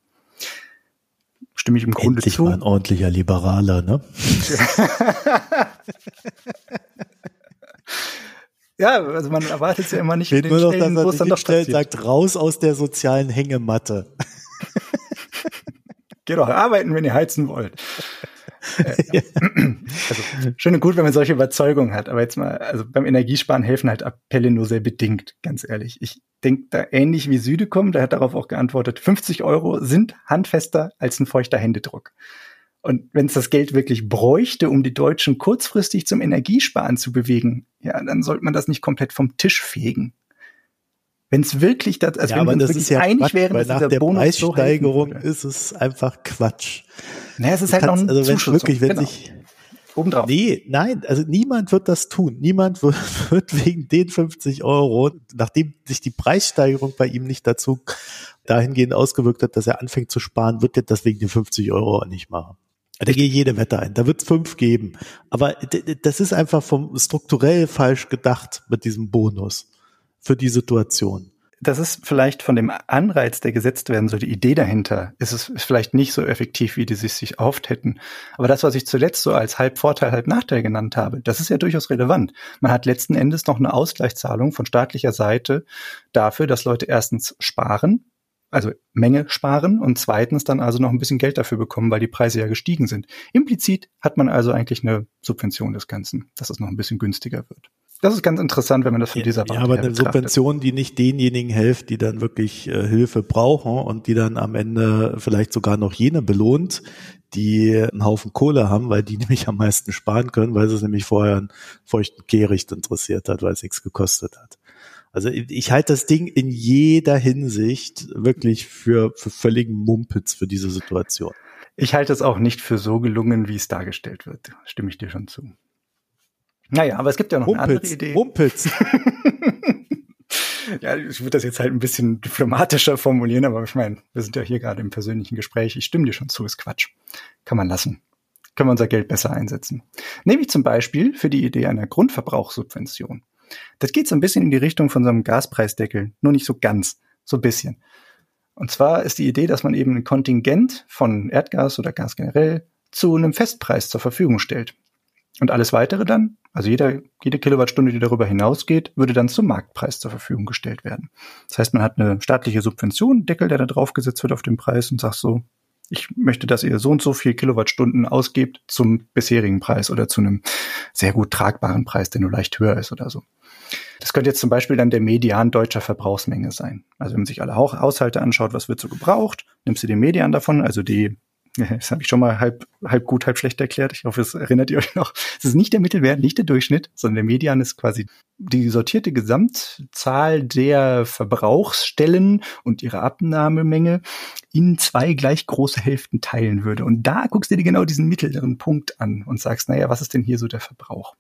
stimme ich im Grunde Endlich zu. Mal ein ordentlicher Liberaler, ne? ja, also man erwartet es ja immer nicht Fehlt nur noch, Stellen, dass er dann doch stellt, sagt raus aus der sozialen Hängematte. Geht doch arbeiten, wenn ihr heizen wollt. Äh, also, schön und gut, wenn man solche Überzeugungen hat, aber jetzt mal, also beim Energiesparen helfen halt Appelle nur sehr bedingt, ganz ehrlich. Ich denke da ähnlich wie Südekom, der hat darauf auch geantwortet, 50 Euro sind handfester als ein feuchter Händedruck. Und wenn es das Geld wirklich bräuchte, um die Deutschen kurzfristig zum Energiesparen zu bewegen, ja, dann sollte man das nicht komplett vom Tisch fegen. Wenn es wirklich, das, also ja, wenn wir uns wirklich ja einig Quatsch, wären, dass nach der Bonus Preissteigerung so ist es einfach Quatsch. Naja, es ist halt kannst, noch ein also Zuschuss. Wirklich, wenn genau. sich Obendrauf. Nee, nein, also niemand wird das tun. Niemand wird wegen den 50 Euro, nachdem sich die Preissteigerung bei ihm nicht dazu dahingehend ausgewirkt hat, dass er anfängt zu sparen, wird er das wegen den 50 Euro auch nicht machen. Da gehe jede Wette ein. Da wird es fünf geben. Aber das ist einfach vom strukturell falsch gedacht mit diesem Bonus für die Situation das ist vielleicht von dem Anreiz, der gesetzt werden soll, die Idee dahinter, ist es vielleicht nicht so effektiv, wie die sich, sich oft hätten. Aber das, was ich zuletzt so als halb Vorteil, halb Nachteil genannt habe, das ist ja durchaus relevant. Man hat letzten Endes noch eine Ausgleichszahlung von staatlicher Seite dafür, dass Leute erstens sparen, also Menge sparen und zweitens dann also noch ein bisschen Geld dafür bekommen, weil die Preise ja gestiegen sind. Implizit hat man also eigentlich eine Subvention des Ganzen, dass es noch ein bisschen günstiger wird. Das ist ganz interessant, wenn man das von dieser Warte Ja, aber eine. Subvention, die nicht denjenigen hilft, die dann wirklich äh, Hilfe brauchen und die dann am Ende vielleicht sogar noch jene belohnt, die einen Haufen Kohle haben, weil die nämlich am meisten sparen können, weil es nämlich vorher einen feuchten Kehricht interessiert hat, weil es nichts gekostet hat. Also ich halte das Ding in jeder Hinsicht wirklich für, für völligen Mumpitz für diese Situation. Ich halte es auch nicht für so gelungen, wie es dargestellt wird. Stimme ich dir schon zu. Naja, aber es gibt ja noch Mumpitz, eine andere Idee. Mumpitz. ja, ich würde das jetzt halt ein bisschen diplomatischer formulieren, aber ich meine, wir sind ja hier gerade im persönlichen Gespräch. Ich stimme dir schon zu, ist Quatsch. Kann man lassen. Können wir unser Geld besser einsetzen. Nehme ich zum Beispiel für die Idee einer Grundverbrauchssubvention. Das geht so ein bisschen in die Richtung von so einem Gaspreisdeckel, nur nicht so ganz, so ein bisschen. Und zwar ist die Idee, dass man eben ein Kontingent von Erdgas oder Gas generell zu einem Festpreis zur Verfügung stellt. Und alles weitere dann, also jeder, jede Kilowattstunde, die darüber hinausgeht, würde dann zum Marktpreis zur Verfügung gestellt werden. Das heißt, man hat eine staatliche Subvention, Deckel, der da draufgesetzt wird auf den Preis und sagt so, ich möchte, dass ihr so und so viel Kilowattstunden ausgebt zum bisherigen Preis oder zu einem sehr gut tragbaren Preis, der nur leicht höher ist oder so. Das könnte jetzt zum Beispiel dann der Median deutscher Verbrauchsmenge sein. Also wenn man sich alle Haushalte anschaut, was wird so gebraucht, nimmst du den Median davon, also die das habe ich schon mal halb, halb gut, halb schlecht erklärt. Ich hoffe, es erinnert ihr euch noch. Es ist nicht der Mittelwert, nicht der Durchschnitt, sondern der Median ist quasi die sortierte Gesamtzahl der Verbrauchsstellen und ihre Abnahmemenge in zwei gleich große Hälften teilen würde. Und da guckst du dir genau diesen mittleren Punkt an und sagst, naja, was ist denn hier so der Verbrauch?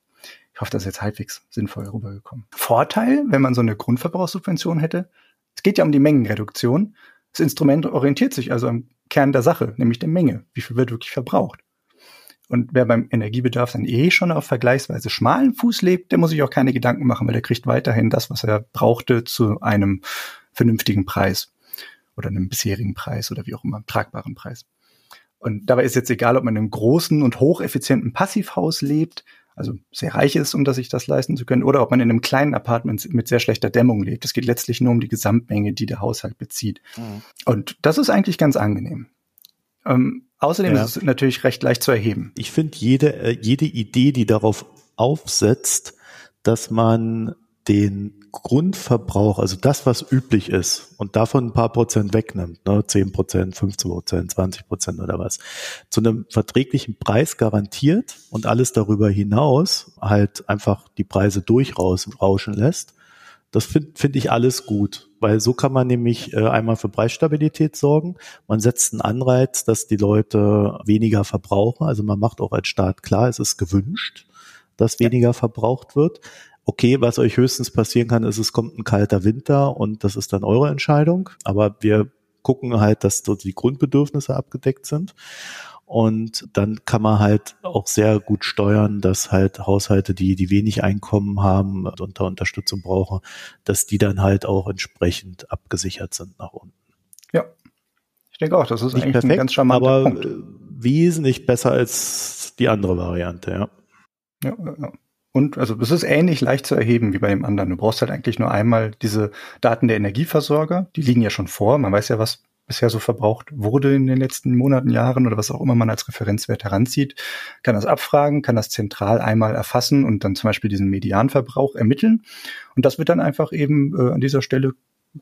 Ich hoffe, das ist jetzt halbwegs sinnvoll rübergekommen. Vorteil, wenn man so eine Grundverbrauchssubvention hätte, es geht ja um die Mengenreduktion. Das Instrument orientiert sich also am Kern der Sache, nämlich der Menge. Wie viel wird wirklich verbraucht? Und wer beim Energiebedarf dann eh schon auf vergleichsweise schmalen Fuß lebt, der muss sich auch keine Gedanken machen, weil der kriegt weiterhin das, was er brauchte, zu einem vernünftigen Preis oder einem bisherigen Preis oder wie auch immer, tragbaren Preis. Und dabei ist jetzt egal, ob man in einem großen und hocheffizienten Passivhaus lebt also sehr reich ist, um das sich das leisten zu können, oder ob man in einem kleinen Apartment mit sehr schlechter Dämmung lebt. Es geht letztlich nur um die Gesamtmenge, die der Haushalt bezieht. Mhm. Und das ist eigentlich ganz angenehm. Ähm, außerdem ja. ist es natürlich recht leicht zu erheben. Ich finde jede, äh, jede Idee, die darauf aufsetzt, dass man den Grundverbrauch, also das, was üblich ist, und davon ein paar Prozent wegnimmt, ne, 10 Prozent, 15 Prozent, 20 Prozent oder was, zu einem verträglichen Preis garantiert und alles darüber hinaus halt einfach die Preise durchrauschen lässt, das finde find ich alles gut, weil so kann man nämlich äh, einmal für Preisstabilität sorgen. Man setzt einen Anreiz, dass die Leute weniger verbrauchen. Also man macht auch als Staat klar, es ist gewünscht, dass weniger verbraucht wird okay, was euch höchstens passieren kann, ist, es kommt ein kalter Winter und das ist dann eure Entscheidung. Aber wir gucken halt, dass dort die Grundbedürfnisse abgedeckt sind. Und dann kann man halt auch sehr gut steuern, dass halt Haushalte, die, die wenig Einkommen haben und da Unterstützung brauchen, dass die dann halt auch entsprechend abgesichert sind nach unten. Ja. Ich denke auch, das ist Nicht eigentlich perfekt, ein ganz charmanter aber Punkt. wesentlich besser als die andere Variante, ja. Ja, ja. Und also es ist ähnlich leicht zu erheben wie bei dem anderen. Du brauchst halt eigentlich nur einmal diese Daten der Energieversorger, die liegen ja schon vor. Man weiß ja, was bisher so verbraucht wurde in den letzten Monaten, Jahren oder was auch immer man als Referenzwert heranzieht, kann das abfragen, kann das zentral einmal erfassen und dann zum Beispiel diesen Medianverbrauch ermitteln. Und das wird dann einfach eben äh, an dieser Stelle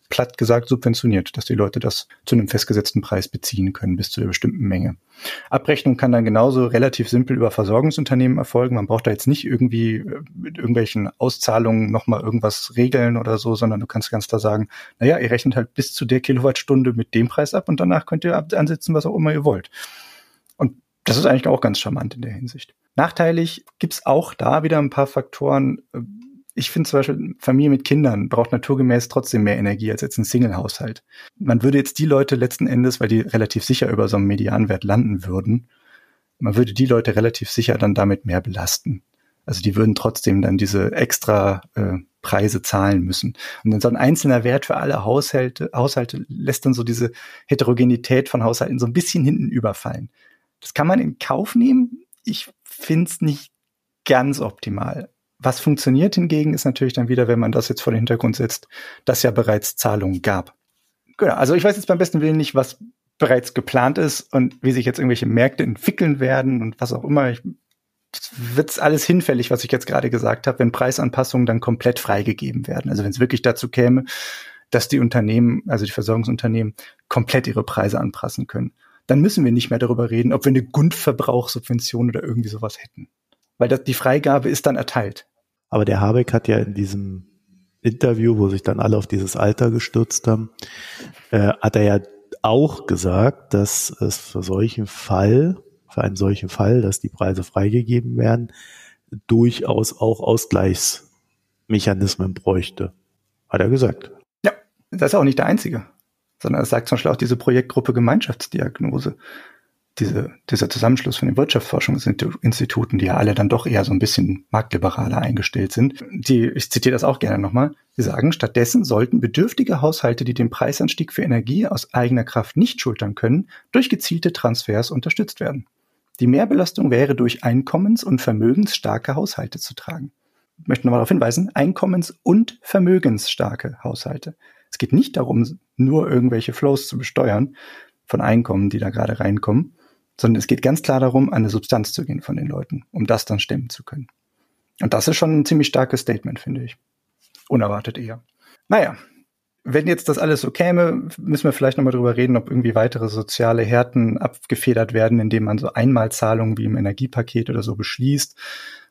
platt gesagt subventioniert, dass die Leute das zu einem festgesetzten Preis beziehen können, bis zu einer bestimmten Menge. Abrechnung kann dann genauso relativ simpel über Versorgungsunternehmen erfolgen. Man braucht da jetzt nicht irgendwie äh, mit irgendwelchen Auszahlungen nochmal irgendwas regeln oder so, sondern du kannst ganz klar sagen, naja, ihr rechnet halt bis zu der Kilowattstunde mit dem Preis ab und danach könnt ihr ansetzen, was auch immer ihr wollt. Und das ist eigentlich auch ganz charmant in der Hinsicht. Nachteilig gibt's auch da wieder ein paar Faktoren, äh, ich finde zum Beispiel, Familie mit Kindern braucht naturgemäß trotzdem mehr Energie als jetzt ein Single-Haushalt. Man würde jetzt die Leute letzten Endes, weil die relativ sicher über so einem Medianwert landen würden, man würde die Leute relativ sicher dann damit mehr belasten. Also die würden trotzdem dann diese extra äh, Preise zahlen müssen. Und dann so ein einzelner Wert für alle Haushalte, Haushalte lässt dann so diese Heterogenität von Haushalten so ein bisschen hinten überfallen. Das kann man in Kauf nehmen. Ich finde es nicht ganz optimal. Was funktioniert hingegen ist natürlich dann wieder, wenn man das jetzt vor den Hintergrund setzt, dass ja bereits Zahlungen gab. Genau, also ich weiß jetzt beim besten Willen nicht, was bereits geplant ist und wie sich jetzt irgendwelche Märkte entwickeln werden und was auch immer. Ich wird's alles hinfällig, was ich jetzt gerade gesagt habe, wenn Preisanpassungen dann komplett freigegeben werden. Also wenn es wirklich dazu käme, dass die Unternehmen, also die Versorgungsunternehmen, komplett ihre Preise anpassen können. Dann müssen wir nicht mehr darüber reden, ob wir eine Grundverbrauchssubvention oder irgendwie sowas hätten. Weil das, die Freigabe ist dann erteilt. Aber der Habeck hat ja in diesem Interview, wo sich dann alle auf dieses Alter gestürzt haben, äh, hat er ja auch gesagt, dass es für solchen Fall, für einen solchen Fall, dass die Preise freigegeben werden, durchaus auch Ausgleichsmechanismen bräuchte. Hat er gesagt. Ja, das ist auch nicht der einzige, sondern es sagt zum Beispiel auch diese Projektgruppe Gemeinschaftsdiagnose diese, dieser Zusammenschluss von den Wirtschaftsforschungsinstituten, die ja alle dann doch eher so ein bisschen marktliberaler eingestellt sind, die, ich zitiere das auch gerne nochmal, die sagen, stattdessen sollten bedürftige Haushalte, die den Preisanstieg für Energie aus eigener Kraft nicht schultern können, durch gezielte Transfers unterstützt werden. Die Mehrbelastung wäre durch einkommens- und vermögensstarke Haushalte zu tragen. Ich möchte nochmal darauf hinweisen, einkommens- und vermögensstarke Haushalte. Es geht nicht darum, nur irgendwelche Flows zu besteuern von Einkommen, die da gerade reinkommen, sondern es geht ganz klar darum, an eine Substanz zu gehen von den Leuten, um das dann stemmen zu können. Und das ist schon ein ziemlich starkes Statement, finde ich. Unerwartet eher. Naja, wenn jetzt das alles so käme, müssen wir vielleicht nochmal drüber reden, ob irgendwie weitere soziale Härten abgefedert werden, indem man so Einmalzahlungen wie im Energiepaket oder so beschließt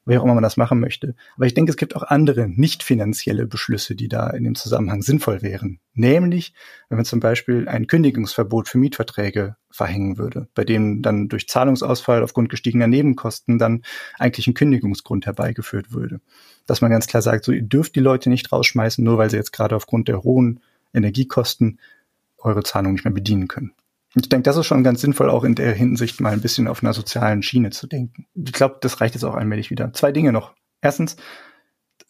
wie auch immer man das machen möchte. Aber ich denke, es gibt auch andere nicht finanzielle Beschlüsse, die da in dem Zusammenhang sinnvoll wären. Nämlich, wenn man zum Beispiel ein Kündigungsverbot für Mietverträge verhängen würde, bei dem dann durch Zahlungsausfall aufgrund gestiegener Nebenkosten dann eigentlich ein Kündigungsgrund herbeigeführt würde. Dass man ganz klar sagt, so ihr dürft die Leute nicht rausschmeißen, nur weil sie jetzt gerade aufgrund der hohen Energiekosten eure Zahlung nicht mehr bedienen können. Ich denke, das ist schon ganz sinnvoll, auch in der Hinsicht mal ein bisschen auf einer sozialen Schiene zu denken. Ich glaube, das reicht jetzt auch allmählich wieder. Zwei Dinge noch. Erstens,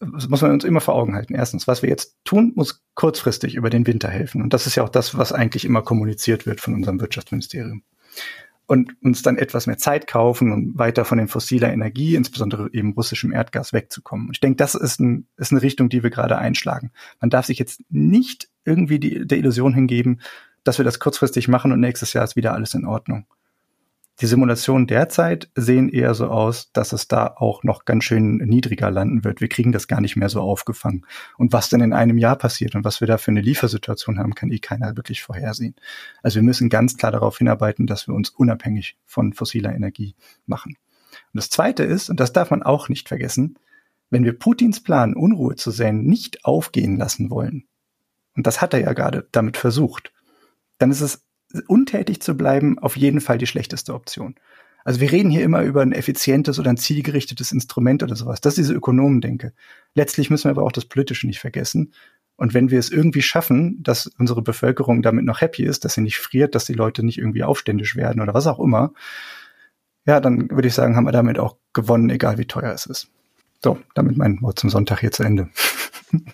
muss man uns immer vor Augen halten. Erstens, was wir jetzt tun, muss kurzfristig über den Winter helfen. Und das ist ja auch das, was eigentlich immer kommuniziert wird von unserem Wirtschaftsministerium. Und uns dann etwas mehr Zeit kaufen und weiter von den fossiler Energie, insbesondere eben russischem Erdgas, wegzukommen. Und ich denke, das ist, ein, ist eine Richtung, die wir gerade einschlagen. Man darf sich jetzt nicht irgendwie die, der Illusion hingeben, dass wir das kurzfristig machen und nächstes Jahr ist wieder alles in Ordnung. Die Simulationen derzeit sehen eher so aus, dass es da auch noch ganz schön niedriger landen wird. Wir kriegen das gar nicht mehr so aufgefangen. Und was denn in einem Jahr passiert und was wir da für eine Liefersituation haben, kann eh keiner wirklich vorhersehen. Also wir müssen ganz klar darauf hinarbeiten, dass wir uns unabhängig von fossiler Energie machen. Und das Zweite ist, und das darf man auch nicht vergessen, wenn wir Putins Plan, Unruhe zu säen, nicht aufgehen lassen wollen, und das hat er ja gerade damit versucht, dann ist es untätig zu bleiben auf jeden Fall die schlechteste Option. Also wir reden hier immer über ein effizientes oder ein zielgerichtetes Instrument oder sowas. Das ist diese Ökonomen-Denke. Letztlich müssen wir aber auch das Politische nicht vergessen. Und wenn wir es irgendwie schaffen, dass unsere Bevölkerung damit noch happy ist, dass sie nicht friert, dass die Leute nicht irgendwie aufständisch werden oder was auch immer, ja, dann würde ich sagen, haben wir damit auch gewonnen, egal wie teuer es ist. So, damit mein Wort zum Sonntag hier zu Ende.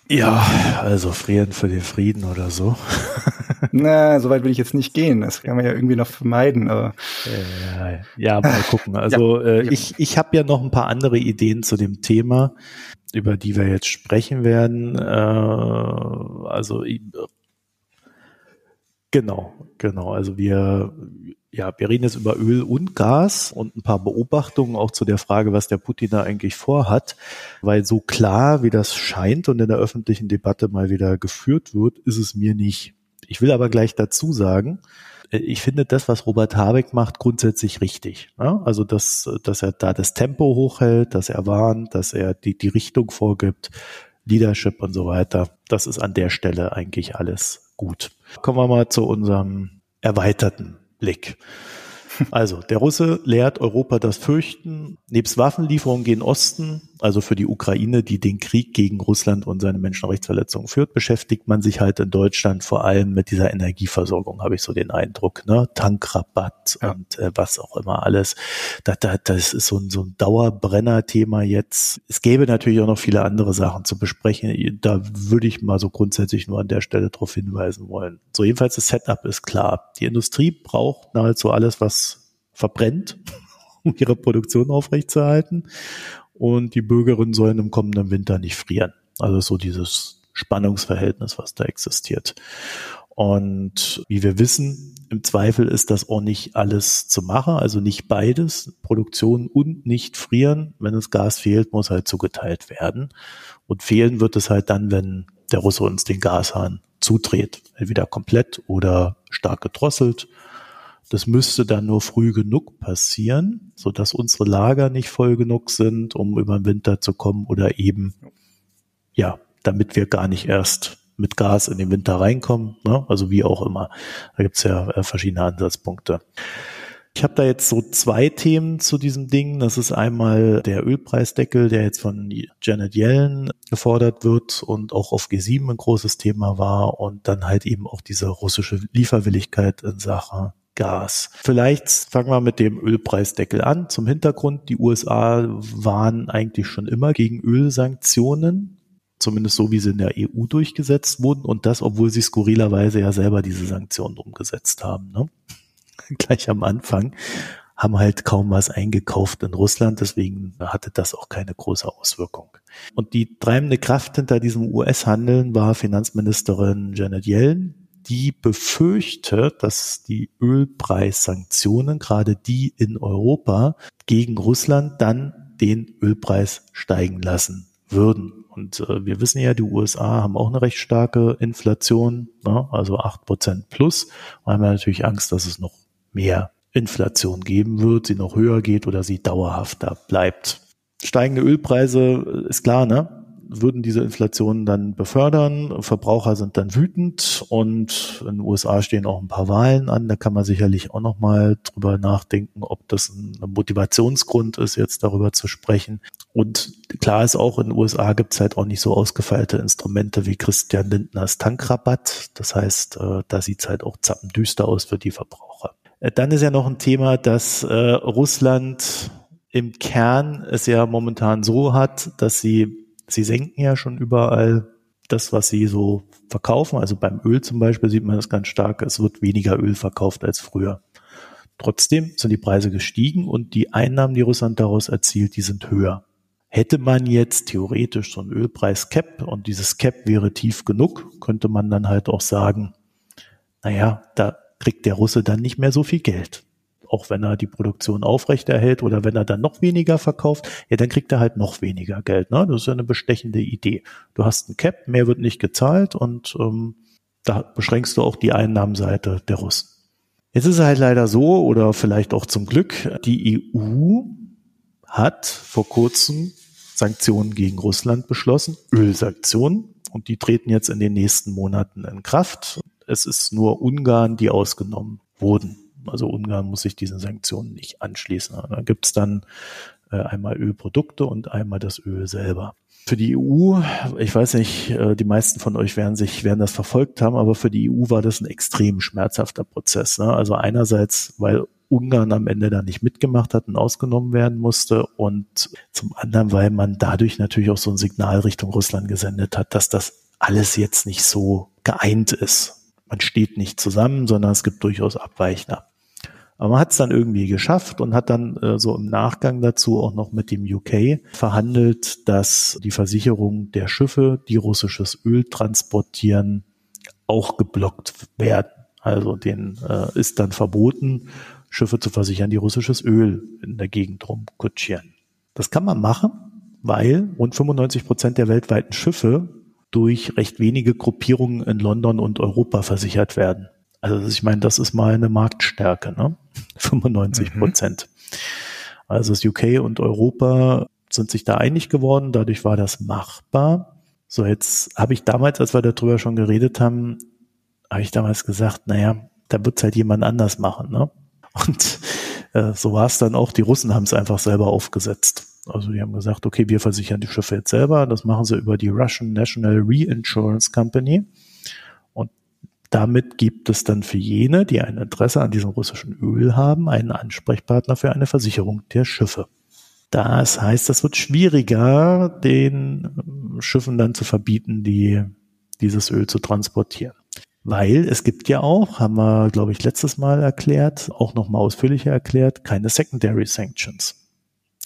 Ja, also frieren für den Frieden oder so. Na, so weit will ich jetzt nicht gehen. Das kann man ja irgendwie noch vermeiden. Aber ja, ja, mal gucken. Also ja, äh, ich, ich habe ja noch ein paar andere Ideen zu dem Thema, über die wir jetzt sprechen werden. Äh, also genau, genau. Also wir ja, wir reden jetzt über Öl und Gas und ein paar Beobachtungen auch zu der Frage, was der Putin da eigentlich vorhat, weil so klar, wie das scheint und in der öffentlichen Debatte mal wieder geführt wird, ist es mir nicht. Ich will aber gleich dazu sagen, äh, ich finde das, was Robert Habeck macht, grundsätzlich richtig. Also, dass, dass er da das Tempo hochhält, dass er warnt, dass er die, die Richtung vorgibt, Leadership und so weiter. Das ist an der Stelle eigentlich alles gut. Kommen wir mal zu unserem erweiterten Blick. Also, der Russe lehrt Europa das Fürchten. Nebst Waffenlieferungen gen Osten, also für die Ukraine, die den Krieg gegen Russland und seine Menschenrechtsverletzungen führt, beschäftigt man sich halt in Deutschland vor allem mit dieser Energieversorgung, habe ich so den Eindruck. Ne? Tankrabatt ja. und äh, was auch immer alles. Das, das, das ist so ein, so ein Dauerbrenner-Thema jetzt. Es gäbe natürlich auch noch viele andere Sachen zu besprechen. Da würde ich mal so grundsätzlich nur an der Stelle darauf hinweisen wollen. So jedenfalls das Setup ist klar. Die Industrie braucht nahezu alles, was verbrennt, um ihre Produktion aufrechtzuerhalten und die Bürgerinnen sollen im kommenden Winter nicht frieren. Also so dieses Spannungsverhältnis, was da existiert. Und wie wir wissen, im Zweifel ist das auch nicht alles zu machen, also nicht beides, Produktion und nicht frieren. Wenn das Gas fehlt, muss halt zugeteilt werden. Und fehlen wird es halt dann, wenn der Russe uns den Gashahn zudreht, entweder komplett oder stark gedrosselt. Das müsste dann nur früh genug passieren, so dass unsere Lager nicht voll genug sind, um über den Winter zu kommen oder eben, ja, damit wir gar nicht erst mit Gas in den Winter reinkommen, ne? also wie auch immer. Da gibt's ja äh, verschiedene Ansatzpunkte. Ich habe da jetzt so zwei Themen zu diesem Ding. Das ist einmal der Ölpreisdeckel, der jetzt von Janet Yellen gefordert wird und auch auf G7 ein großes Thema war und dann halt eben auch diese russische Lieferwilligkeit in Sachen Gas. Vielleicht fangen wir mit dem Ölpreisdeckel an. Zum Hintergrund, die USA waren eigentlich schon immer gegen Ölsanktionen zumindest so, wie sie in der EU durchgesetzt wurden und das, obwohl sie skurrilerweise ja selber diese Sanktionen umgesetzt haben. Ne? Gleich am Anfang haben halt kaum was eingekauft in Russland, deswegen hatte das auch keine große Auswirkung. Und die treibende Kraft hinter diesem US-Handeln war Finanzministerin Janet Yellen, die befürchtet, dass die Ölpreissanktionen, gerade die in Europa, gegen Russland dann den Ölpreis steigen lassen würden. Und äh, wir wissen ja, die USA haben auch eine recht starke Inflation, ne? also acht Prozent plus. Da haben wir natürlich Angst, dass es noch mehr Inflation geben wird, sie noch höher geht oder sie dauerhafter bleibt. Steigende Ölpreise ist klar, ne? Würden diese Inflation dann befördern. Verbraucher sind dann wütend und in den USA stehen auch ein paar Wahlen an. Da kann man sicherlich auch noch mal drüber nachdenken, ob das ein Motivationsgrund ist, jetzt darüber zu sprechen. Und klar ist auch, in den USA gibt es halt auch nicht so ausgefeilte Instrumente wie Christian Lindners Tankrabatt. Das heißt, äh, da sieht es halt auch zappendüster aus für die Verbraucher. Äh, dann ist ja noch ein Thema, dass äh, Russland im Kern es ja momentan so hat, dass sie Sie senken ja schon überall das, was sie so verkaufen. Also beim Öl zum Beispiel sieht man das ganz stark. Es wird weniger Öl verkauft als früher. Trotzdem sind die Preise gestiegen und die Einnahmen, die Russland daraus erzielt, die sind höher. Hätte man jetzt theoretisch so ein Ölpreis-Cap und dieses Cap wäre tief genug, könnte man dann halt auch sagen, naja, da kriegt der Russe dann nicht mehr so viel Geld auch wenn er die Produktion aufrechterhält oder wenn er dann noch weniger verkauft, ja, dann kriegt er halt noch weniger Geld. Ne? Das ist ja eine bestechende Idee. Du hast ein Cap, mehr wird nicht gezahlt und ähm, da beschränkst du auch die Einnahmenseite der Russen. Jetzt ist es halt leider so, oder vielleicht auch zum Glück, die EU hat vor kurzem Sanktionen gegen Russland beschlossen, Ölsanktionen, und die treten jetzt in den nächsten Monaten in Kraft. Es ist nur Ungarn, die ausgenommen wurden. Also Ungarn muss sich diesen Sanktionen nicht anschließen. Da gibt es dann äh, einmal Ölprodukte und einmal das Öl selber. Für die EU, ich weiß nicht, äh, die meisten von euch werden sich, werden das verfolgt haben, aber für die EU war das ein extrem schmerzhafter Prozess. Ne? Also einerseits, weil Ungarn am Ende da nicht mitgemacht hat und ausgenommen werden musste und zum anderen, weil man dadurch natürlich auch so ein Signal Richtung Russland gesendet hat, dass das alles jetzt nicht so geeint ist. Man steht nicht zusammen, sondern es gibt durchaus Abweichler. Aber man hat es dann irgendwie geschafft und hat dann äh, so im Nachgang dazu auch noch mit dem UK verhandelt, dass die Versicherung der Schiffe, die russisches Öl transportieren, auch geblockt werden. Also den äh, ist dann verboten, Schiffe zu versichern, die russisches Öl in der Gegend rumkutschieren. Das kann man machen, weil rund 95 Prozent der weltweiten Schiffe durch recht wenige Gruppierungen in London und Europa versichert werden. Also ich meine, das ist mal eine Marktstärke, ne? 95 mhm. Prozent. Mhm. Also das UK und Europa sind sich da einig geworden, dadurch war das machbar. So, jetzt habe ich damals, als wir darüber schon geredet haben, habe ich damals gesagt, naja, da wird es halt jemand anders machen, ne? Und äh, so war es dann auch, die Russen haben es einfach selber aufgesetzt. Also die haben gesagt, okay, wir versichern die Schiffe jetzt selber, das machen sie über die Russian National Reinsurance Company. Damit gibt es dann für jene, die ein Interesse an diesem russischen Öl haben, einen Ansprechpartner für eine Versicherung der Schiffe. Das heißt, es wird schwieriger, den Schiffen dann zu verbieten, die dieses Öl zu transportieren. Weil es gibt ja auch, haben wir, glaube ich, letztes Mal erklärt, auch nochmal ausführlicher erklärt, keine Secondary Sanctions.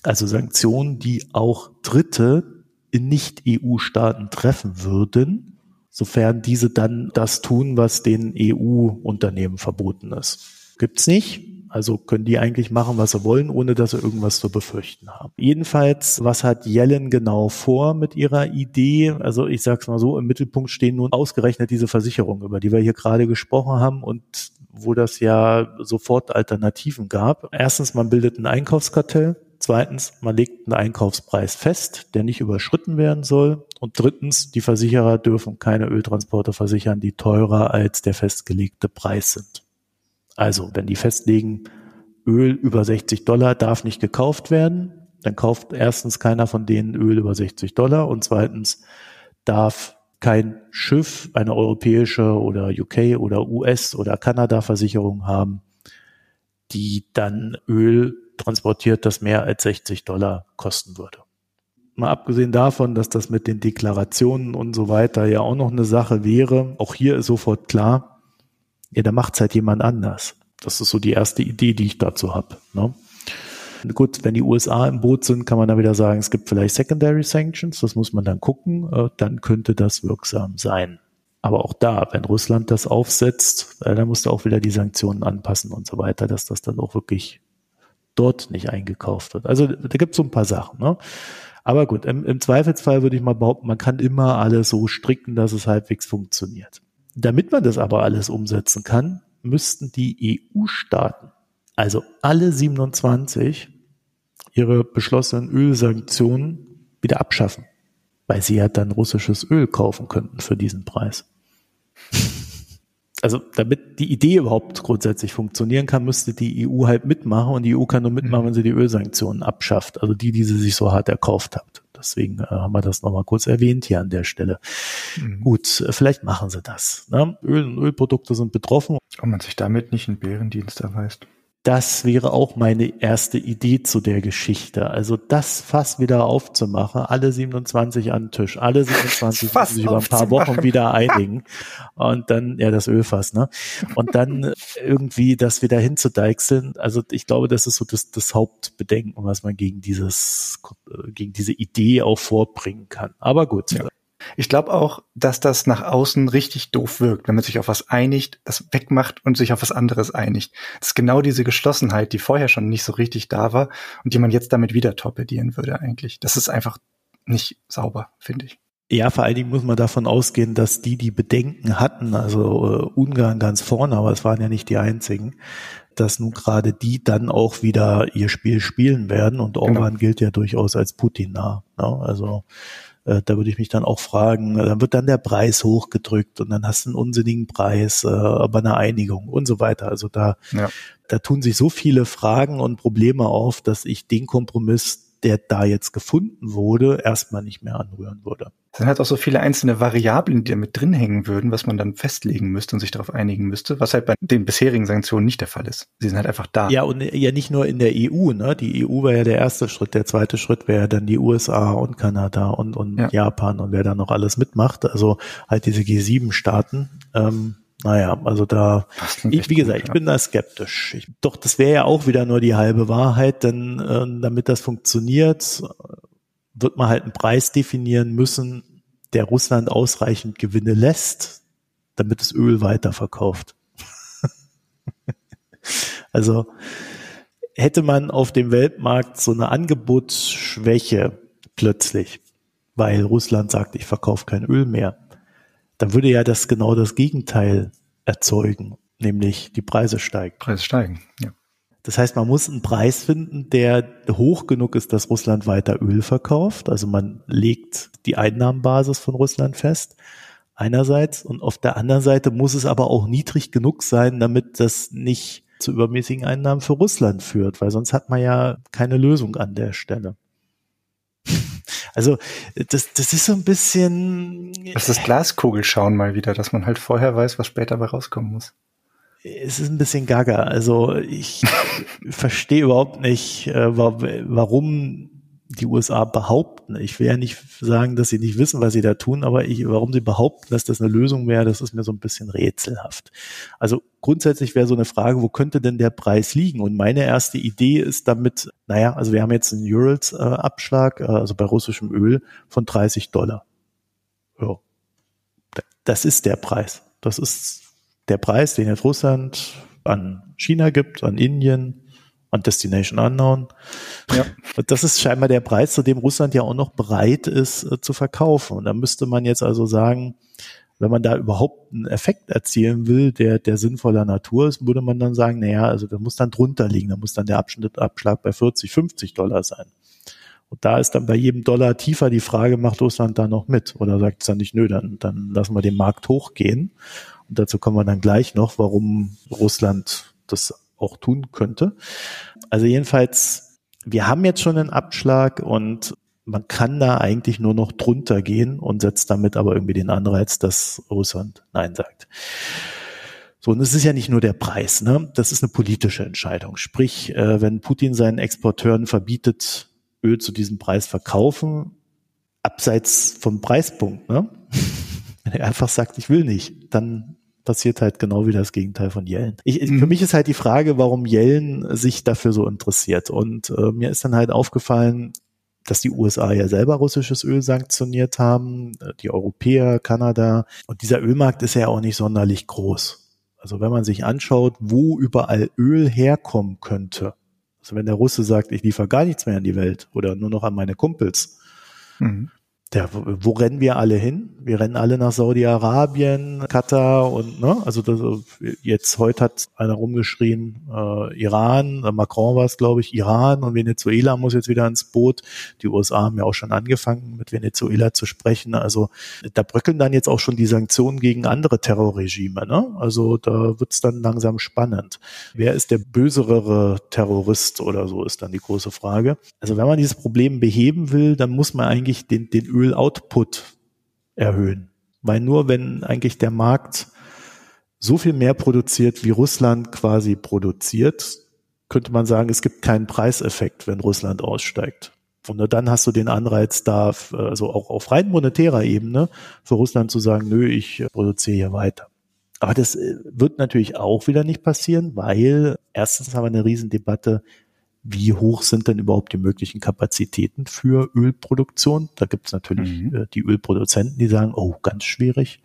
Also Sanktionen, die auch Dritte in Nicht-EU-Staaten treffen würden, sofern diese dann das tun, was den EU-Unternehmen verboten ist. Gibt's nicht. Also können die eigentlich machen, was sie wollen, ohne dass sie irgendwas zu befürchten haben. Jedenfalls, was hat Yellen genau vor mit ihrer Idee? Also ich sag's mal so, im Mittelpunkt stehen nun ausgerechnet diese Versicherungen, über die wir hier gerade gesprochen haben und wo das ja sofort Alternativen gab. Erstens, man bildet ein Einkaufskartell. Zweitens, man legt einen Einkaufspreis fest, der nicht überschritten werden soll. Und drittens, die Versicherer dürfen keine Öltransporte versichern, die teurer als der festgelegte Preis sind. Also, wenn die festlegen, Öl über 60 Dollar darf nicht gekauft werden, dann kauft erstens keiner von denen Öl über 60 Dollar und zweitens darf kein Schiff eine europäische oder UK oder US oder Kanada Versicherung haben, die dann Öl transportiert, das mehr als 60 Dollar kosten würde. Mal abgesehen davon, dass das mit den Deklarationen und so weiter ja auch noch eine Sache wäre, auch hier ist sofort klar, ja, da macht's halt jemand anders. Das ist so die erste Idee, die ich dazu habe. Ne? Gut, wenn die USA im Boot sind, kann man dann wieder sagen, es gibt vielleicht Secondary Sanctions, das muss man dann gucken, äh, dann könnte das wirksam sein. Aber auch da, wenn Russland das aufsetzt, äh, dann musst du auch wieder die Sanktionen anpassen und so weiter, dass das dann auch wirklich dort nicht eingekauft wird. Also da gibt es so ein paar Sachen. Ne? Aber gut, im, im Zweifelsfall würde ich mal behaupten, man kann immer alles so stricken, dass es halbwegs funktioniert. Damit man das aber alles umsetzen kann, müssten die EU-Staaten, also alle 27, ihre beschlossenen Ölsanktionen wieder abschaffen, weil sie ja dann russisches Öl kaufen könnten für diesen Preis. Also damit die Idee überhaupt grundsätzlich funktionieren kann, müsste die EU halt mitmachen und die EU kann nur mitmachen, wenn sie die Ölsanktionen abschafft, also die, die sie sich so hart erkauft hat. Deswegen äh, haben wir das nochmal kurz erwähnt hier an der Stelle. Mhm. Gut, äh, vielleicht machen sie das. Ne? Öl und Ölprodukte sind betroffen. Ob man sich damit nicht einen Bärendienst erweist. Das wäre auch meine erste Idee zu der Geschichte. Also das Fass wieder aufzumachen, alle 27 an den Tisch, alle 27 müssen sich über ein paar Wochen wieder einigen und dann, ja, das Ölfass, ne? Und dann irgendwie das wieder hinzudeichseln. Also ich glaube, das ist so das, das Hauptbedenken, was man gegen dieses, gegen diese Idee auch vorbringen kann. Aber gut. Ja. Ich glaube auch, dass das nach außen richtig doof wirkt, wenn man sich auf was einigt, das wegmacht und sich auf was anderes einigt. Das ist genau diese Geschlossenheit, die vorher schon nicht so richtig da war und die man jetzt damit wieder torpedieren würde eigentlich. Das ist einfach nicht sauber, finde ich. Ja, vor allen Dingen muss man davon ausgehen, dass die, die Bedenken hatten, also äh, Ungarn ganz vorne, aber es waren ja nicht die einzigen, dass nun gerade die dann auch wieder ihr Spiel spielen werden und genau. Orban genau. gilt ja durchaus als Putin nah. Ne? Also äh, da würde ich mich dann auch fragen, äh, dann wird dann der Preis hochgedrückt und dann hast du einen unsinnigen Preis, äh, aber eine Einigung und so weiter. Also da, ja. da tun sich so viele Fragen und Probleme auf, dass ich den Kompromiss der da jetzt gefunden wurde, erstmal nicht mehr anrühren würde. Es sind halt auch so viele einzelne Variablen, die da mit drin hängen würden, was man dann festlegen müsste und sich darauf einigen müsste, was halt bei den bisherigen Sanktionen nicht der Fall ist. Sie sind halt einfach da. Ja, und ja nicht nur in der EU, ne? Die EU wäre ja der erste Schritt. Der zweite Schritt wäre dann die USA und Kanada und, und ja. Japan und wer da noch alles mitmacht. Also halt diese G7-Staaten. Ähm, naja, also da, ich, wie gesagt, ich bin da skeptisch. Ich, doch, das wäre ja auch wieder nur die halbe Wahrheit, denn äh, damit das funktioniert, wird man halt einen Preis definieren müssen, der Russland ausreichend Gewinne lässt, damit das Öl weiterverkauft. also hätte man auf dem Weltmarkt so eine Angebotsschwäche plötzlich, weil Russland sagt, ich verkaufe kein Öl mehr, dann würde ja das genau das Gegenteil erzeugen, nämlich die Preise steigen. Preise steigen, ja. Das heißt, man muss einen Preis finden, der hoch genug ist, dass Russland weiter Öl verkauft. Also man legt die Einnahmenbasis von Russland fest, einerseits. Und auf der anderen Seite muss es aber auch niedrig genug sein, damit das nicht zu übermäßigen Einnahmen für Russland führt, weil sonst hat man ja keine Lösung an der Stelle. Also das, das ist so ein bisschen. Das ist Glaskugelschauen mal wieder, dass man halt vorher weiß, was später dabei rauskommen muss. Es ist ein bisschen gaga. Also ich verstehe überhaupt nicht, äh, warum die USA behaupten. Ich will ja nicht sagen, dass sie nicht wissen, was sie da tun, aber ich, warum sie behaupten, dass das eine Lösung wäre, das ist mir so ein bisschen rätselhaft. Also grundsätzlich wäre so eine Frage, wo könnte denn der Preis liegen? Und meine erste Idee ist damit, naja, also wir haben jetzt einen Urals-Abschlag, äh, also bei russischem Öl von 30 Dollar. Ja. Da das ist der Preis. Das ist der Preis, den jetzt Russland an China gibt, an Indien, an Destination Unknown. Ja. Das ist scheinbar der Preis, zu dem Russland ja auch noch bereit ist äh, zu verkaufen. Und da müsste man jetzt also sagen, wenn man da überhaupt einen Effekt erzielen will, der, der sinnvoller Natur ist, würde man dann sagen, naja, also da muss dann drunter liegen, da muss dann der Abschnitt, Abschlag bei 40, 50 Dollar sein. Und da ist dann bei jedem Dollar tiefer die Frage, macht Russland da noch mit? Oder sagt es dann nicht, nö, dann, dann lassen wir den Markt hochgehen. Und dazu kommen wir dann gleich noch, warum Russland das auch tun könnte. Also jedenfalls, wir haben jetzt schon einen Abschlag und man kann da eigentlich nur noch drunter gehen und setzt damit aber irgendwie den Anreiz, dass Russland Nein sagt. So, und es ist ja nicht nur der Preis, ne? Das ist eine politische Entscheidung. Sprich, äh, wenn Putin seinen Exporteuren verbietet, Öl zu diesem Preis verkaufen, abseits vom Preispunkt, ne? Wenn er einfach sagt, ich will nicht, dann passiert halt genau wie das Gegenteil von Yellen. Ich, mhm. Für mich ist halt die Frage, warum Yellen sich dafür so interessiert. Und äh, mir ist dann halt aufgefallen, dass die USA ja selber russisches Öl sanktioniert haben, äh, die Europäer, Kanada. Und dieser Ölmarkt ist ja auch nicht sonderlich groß. Also wenn man sich anschaut, wo überall Öl herkommen könnte, also wenn der Russe sagt, ich liefere gar nichts mehr an die Welt oder nur noch an meine Kumpels, mhm der, wo rennen wir alle hin? Wir rennen alle nach Saudi-Arabien, Katar und ne, also das, jetzt heute hat einer rumgeschrien, äh, Iran, Macron war es, glaube ich, Iran und Venezuela muss jetzt wieder ins Boot. Die USA haben ja auch schon angefangen, mit Venezuela zu sprechen. Also da bröckeln dann jetzt auch schon die Sanktionen gegen andere Terrorregime. Ne? Also da wird's dann langsam spannend. Wer ist der böserere Terrorist oder so, ist dann die große Frage. Also wenn man dieses Problem beheben will, dann muss man eigentlich den, den Öl-Output erhöhen. Weil nur wenn eigentlich der Markt so viel mehr produziert, wie Russland quasi produziert, könnte man sagen, es gibt keinen Preiseffekt, wenn Russland aussteigt. Und nur dann hast du den Anreiz da, also auch auf rein monetärer Ebene, für Russland zu sagen, nö, ich produziere hier weiter. Aber das äh, wird natürlich auch wieder nicht passieren, weil erstens haben wir eine Riesendebatte, wie hoch sind denn überhaupt die möglichen Kapazitäten für Ölproduktion? Da gibt es natürlich mhm. äh, die Ölproduzenten, die sagen, oh, ganz schwierig.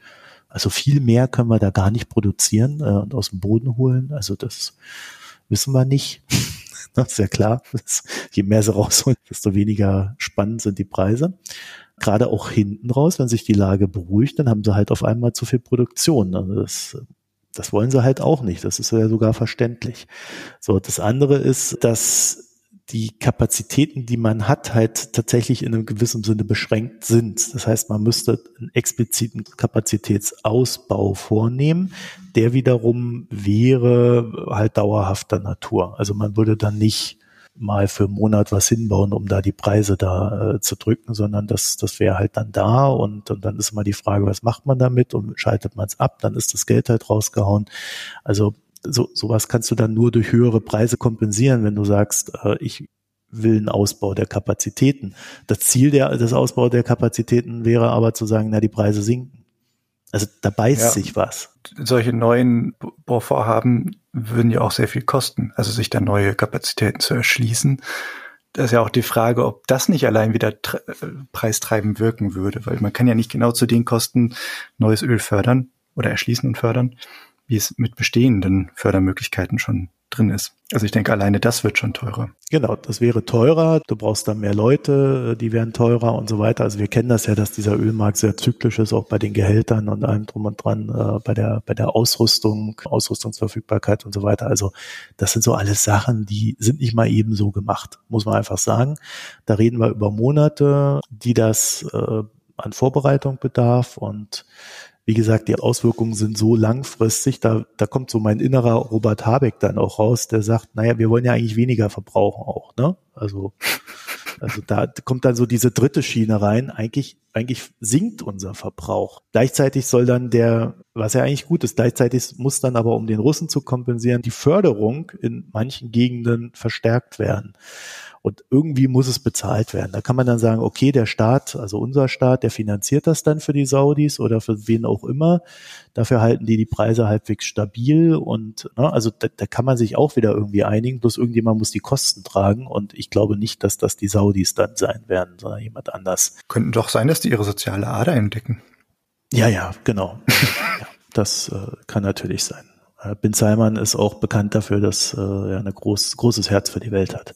Also viel mehr können wir da gar nicht produzieren äh, und aus dem Boden holen. Also das wissen wir nicht. das ist ja klar. Je mehr sie rausholen, desto weniger spannend sind die Preise. Gerade auch hinten raus, wenn sich die Lage beruhigt, dann haben sie halt auf einmal zu viel Produktion. Also das das wollen sie halt auch nicht. Das ist ja sogar verständlich. So, das andere ist, dass die Kapazitäten, die man hat, halt tatsächlich in einem gewissen Sinne beschränkt sind. Das heißt, man müsste einen expliziten Kapazitätsausbau vornehmen, der wiederum wäre halt dauerhafter Natur. Also man würde dann nicht mal für einen Monat was hinbauen, um da die Preise da äh, zu drücken, sondern das, das wäre halt dann da und, und dann ist immer die Frage, was macht man damit und schaltet man es ab, dann ist das Geld halt rausgehauen. Also so, sowas kannst du dann nur durch höhere Preise kompensieren, wenn du sagst, äh, ich will einen Ausbau der Kapazitäten. Das Ziel der, des Ausbaus der Kapazitäten wäre aber zu sagen, na, die Preise sinken. Also da beißt ja. sich was. Solche neuen Bohrvorhaben würden ja auch sehr viel kosten, also sich da neue Kapazitäten zu erschließen. Da ist ja auch die Frage, ob das nicht allein wieder äh, preistreibend wirken würde, weil man kann ja nicht genau zu den Kosten neues Öl fördern oder erschließen und fördern, wie es mit bestehenden Fördermöglichkeiten schon drin ist. Also ich denke, alleine das wird schon teurer. Genau, das wäre teurer. Du brauchst dann mehr Leute, die werden teurer und so weiter. Also wir kennen das ja, dass dieser Ölmarkt sehr zyklisch ist, auch bei den Gehältern und allem drum und dran, äh, bei der, bei der Ausrüstung, Ausrüstungsverfügbarkeit und so weiter. Also das sind so alles Sachen, die sind nicht mal eben so gemacht, muss man einfach sagen. Da reden wir über Monate, die das äh, an Vorbereitung bedarf und wie gesagt, die Auswirkungen sind so langfristig, da, da kommt so mein innerer Robert Habeck dann auch raus, der sagt, naja, wir wollen ja eigentlich weniger verbrauchen auch, ne? Also, also da kommt dann so diese dritte Schiene rein. Eigentlich, eigentlich sinkt unser Verbrauch. Gleichzeitig soll dann der, was ja eigentlich gut ist, gleichzeitig muss dann aber, um den Russen zu kompensieren, die Förderung in manchen Gegenden verstärkt werden. Und irgendwie muss es bezahlt werden. Da kann man dann sagen, okay, der Staat, also unser Staat, der finanziert das dann für die Saudis oder für wen auch immer. Dafür halten die die Preise halbwegs stabil und ne, also da, da kann man sich auch wieder irgendwie einigen. Bloß irgendjemand muss die Kosten tragen und ich glaube nicht, dass das die Saudis dann sein werden, sondern jemand anders. Könnten doch sein, dass die ihre soziale Ader entdecken. Ja, ja, genau. ja, das äh, kann natürlich sein. Äh, Bin Salman ist auch bekannt dafür, dass äh, er ein groß, großes Herz für die Welt hat.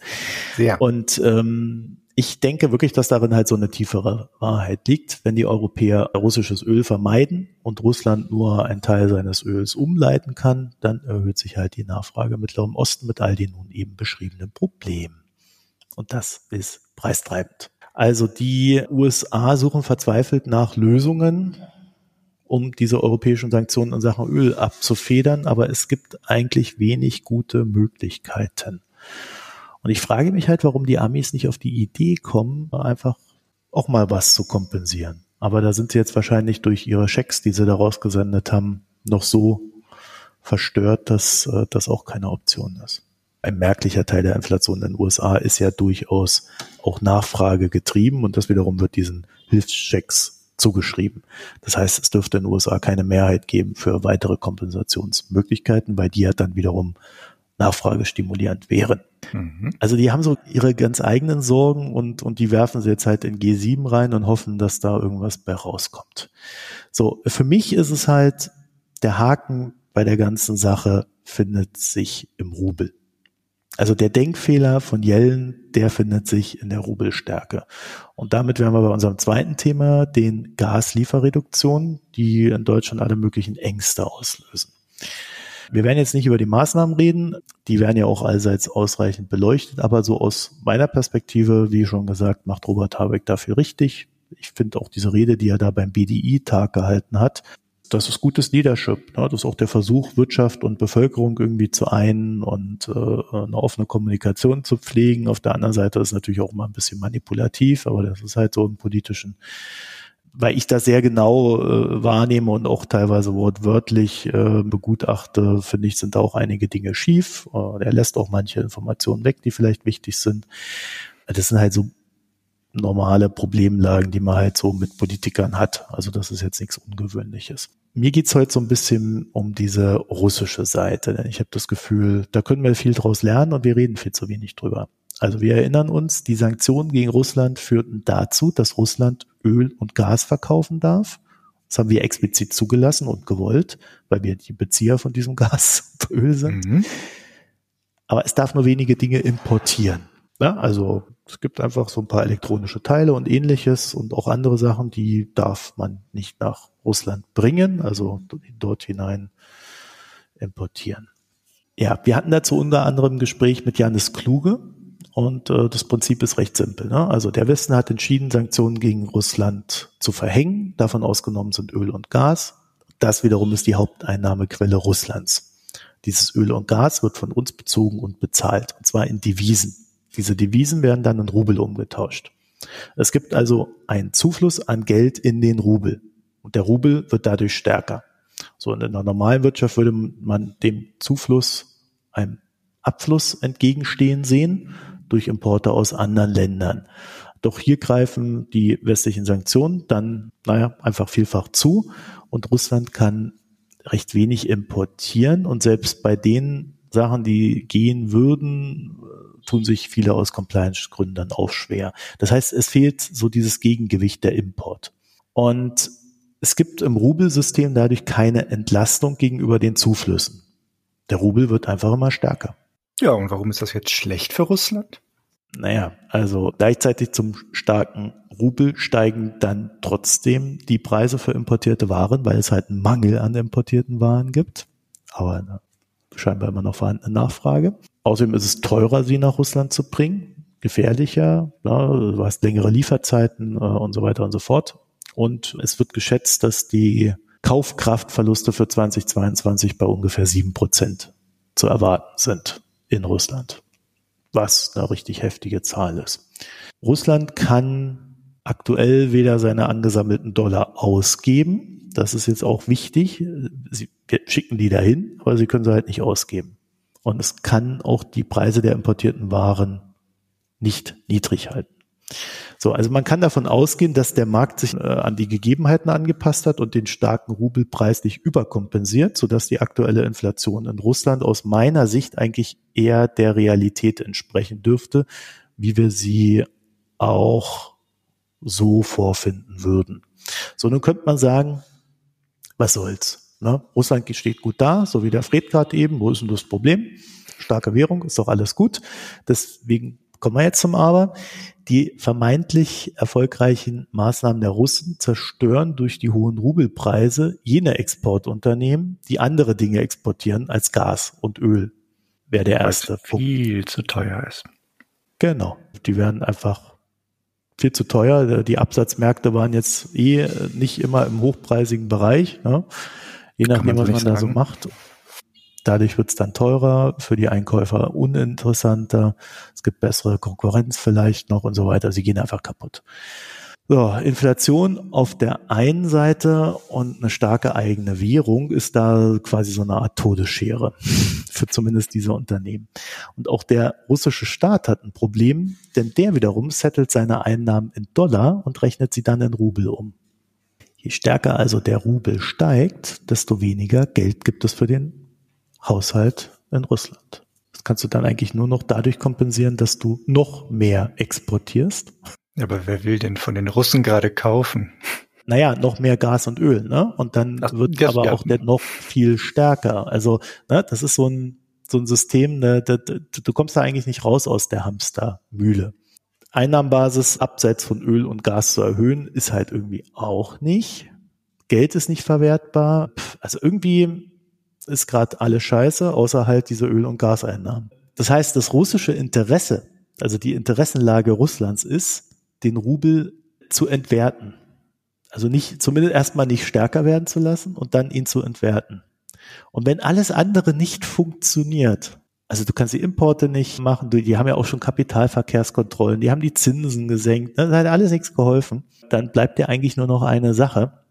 Sehr. Und ähm, ich denke wirklich, dass darin halt so eine tiefere Wahrheit liegt. Wenn die Europäer russisches Öl vermeiden und Russland nur einen Teil seines Öls umleiten kann, dann erhöht sich halt die Nachfrage im Mittleren Osten mit all den nun eben beschriebenen Problemen. Und das ist preistreibend. Also die USA suchen verzweifelt nach Lösungen, um diese europäischen Sanktionen in Sachen Öl abzufedern, aber es gibt eigentlich wenig gute Möglichkeiten. Und ich frage mich halt, warum die Amis nicht auf die Idee kommen, einfach auch mal was zu kompensieren. Aber da sind sie jetzt wahrscheinlich durch ihre Schecks, die sie da rausgesendet haben, noch so verstört, dass äh, das auch keine Option ist. Ein merklicher Teil der Inflation in den USA ist ja durchaus auch Nachfrage getrieben und das wiederum wird diesen Hilfschecks zugeschrieben. Das heißt, es dürfte in den USA keine Mehrheit geben für weitere Kompensationsmöglichkeiten, weil die ja dann wiederum nachfragestimulierend wären. Mhm. Also die haben so ihre ganz eigenen Sorgen und, und die werfen sie jetzt halt in G7 rein und hoffen, dass da irgendwas bei rauskommt. So, für mich ist es halt, der Haken bei der ganzen Sache findet sich im Rubel. Also der Denkfehler von Yellen, der findet sich in der Rubelstärke. Und damit wären wir bei unserem zweiten Thema, den Gaslieferreduktionen, die in Deutschland alle möglichen Ängste auslösen. Wir werden jetzt nicht über die Maßnahmen reden, die werden ja auch allseits ausreichend beleuchtet, aber so aus meiner Perspektive, wie schon gesagt, macht Robert Habeck dafür richtig. Ich finde auch diese Rede, die er da beim BDI-Tag gehalten hat, das ist gutes Leadership. Ne? Das ist auch der Versuch, Wirtschaft und Bevölkerung irgendwie zu einen und äh, eine offene Kommunikation zu pflegen. Auf der anderen Seite ist natürlich auch mal ein bisschen manipulativ, aber das ist halt so im politischen weil ich das sehr genau äh, wahrnehme und auch teilweise wortwörtlich äh, begutachte, finde ich, sind da auch einige Dinge schief. Äh, er lässt auch manche Informationen weg, die vielleicht wichtig sind. Das sind halt so normale Problemlagen, die man halt so mit Politikern hat. Also das ist jetzt nichts Ungewöhnliches. Mir geht's heute so ein bisschen um diese russische Seite, denn ich habe das Gefühl, da können wir viel draus lernen und wir reden viel zu wenig drüber. Also wir erinnern uns, die Sanktionen gegen Russland führten dazu, dass Russland Öl und Gas verkaufen darf. Das haben wir explizit zugelassen und gewollt, weil wir die Bezieher von diesem Gas und Öl sind. Mhm. Aber es darf nur wenige Dinge importieren. Ja, also es gibt einfach so ein paar elektronische Teile und ähnliches und auch andere Sachen, die darf man nicht nach Russland bringen, also dort hinein importieren. Ja, wir hatten dazu unter anderem ein Gespräch mit Janis Kluge, und äh, das Prinzip ist recht simpel. Ne? Also der Westen hat entschieden, Sanktionen gegen Russland zu verhängen. Davon ausgenommen sind Öl und Gas. Das wiederum ist die Haupteinnahmequelle Russlands. Dieses Öl und Gas wird von uns bezogen und bezahlt, und zwar in Devisen. Diese Devisen werden dann in Rubel umgetauscht. Es gibt also einen Zufluss an Geld in den Rubel. Und der Rubel wird dadurch stärker. So in einer normalen Wirtschaft würde man dem Zufluss einem Abfluss entgegenstehen sehen durch Importe aus anderen Ländern. Doch hier greifen die westlichen Sanktionen dann, naja, einfach vielfach zu und Russland kann recht wenig importieren und selbst bei den Sachen, die gehen würden, tun sich viele aus Compliance-Gründen dann auch schwer. Das heißt, es fehlt so dieses Gegengewicht der Import. Und es gibt im Rubelsystem dadurch keine Entlastung gegenüber den Zuflüssen. Der Rubel wird einfach immer stärker. Ja, und warum ist das jetzt schlecht für Russland? Naja, also gleichzeitig zum starken Rubel steigen dann trotzdem die Preise für importierte Waren, weil es halt einen Mangel an importierten Waren gibt. Aber eine scheinbar immer noch vorhandene Nachfrage. Außerdem ist es teurer, sie nach Russland zu bringen, gefährlicher, ja, du hast längere Lieferzeiten äh, und so weiter und so fort. Und es wird geschätzt, dass die Kaufkraftverluste für 2022 bei ungefähr sieben Prozent zu erwarten sind in Russland, was eine richtig heftige Zahl ist. Russland kann aktuell weder seine angesammelten Dollar ausgeben, das ist jetzt auch wichtig, sie schicken die dahin, aber sie können sie halt nicht ausgeben. Und es kann auch die Preise der importierten Waren nicht niedrig halten. So, also man kann davon ausgehen, dass der Markt sich äh, an die Gegebenheiten angepasst hat und den starken Rubel preislich überkompensiert, sodass die aktuelle Inflation in Russland aus meiner Sicht eigentlich eher der Realität entsprechen dürfte, wie wir sie auch so vorfinden würden. So, nun könnte man sagen, was soll's. Ne? Russland steht gut da, so wie der Fred gerade eben. Wo ist denn das Problem? Starke Währung, ist doch alles gut. Deswegen kommen wir jetzt zum Aber. Die vermeintlich erfolgreichen Maßnahmen der Russen zerstören durch die hohen Rubelpreise jene Exportunternehmen, die andere Dinge exportieren als Gas und Öl. Wäre der erste Punkt. Viel zu teuer ist. Genau. Die werden einfach viel zu teuer. Die Absatzmärkte waren jetzt eh nicht immer im hochpreisigen Bereich, ne? je nachdem, was man da so macht. Dadurch wird es dann teurer, für die Einkäufer uninteressanter, es gibt bessere Konkurrenz vielleicht noch und so weiter. Sie gehen einfach kaputt. So, Inflation auf der einen Seite und eine starke eigene Währung ist da quasi so eine Art Todesschere für zumindest diese Unternehmen. Und auch der russische Staat hat ein Problem, denn der wiederum settelt seine Einnahmen in Dollar und rechnet sie dann in Rubel um. Je stärker also der Rubel steigt, desto weniger Geld gibt es für den Haushalt in Russland. Das kannst du dann eigentlich nur noch dadurch kompensieren, dass du noch mehr exportierst aber wer will denn von den Russen gerade kaufen? Naja, noch mehr Gas und Öl, ne? Und dann Ach, wird aber ja. auch der noch viel stärker. Also, ne, das ist so ein, so ein System, ne, da, da, du kommst da eigentlich nicht raus aus der Hamstermühle. Einnahmenbasis abseits von Öl und Gas zu erhöhen, ist halt irgendwie auch nicht. Geld ist nicht verwertbar. Also irgendwie ist gerade alles scheiße, außer halt diese Öl- und Gaseinnahmen. Das heißt, das russische Interesse, also die Interessenlage Russlands ist, den Rubel zu entwerten. Also nicht, zumindest erstmal nicht stärker werden zu lassen und dann ihn zu entwerten. Und wenn alles andere nicht funktioniert, also du kannst die Importe nicht machen, die haben ja auch schon Kapitalverkehrskontrollen, die haben die Zinsen gesenkt, das hat alles nichts geholfen, dann bleibt dir eigentlich nur noch eine Sache.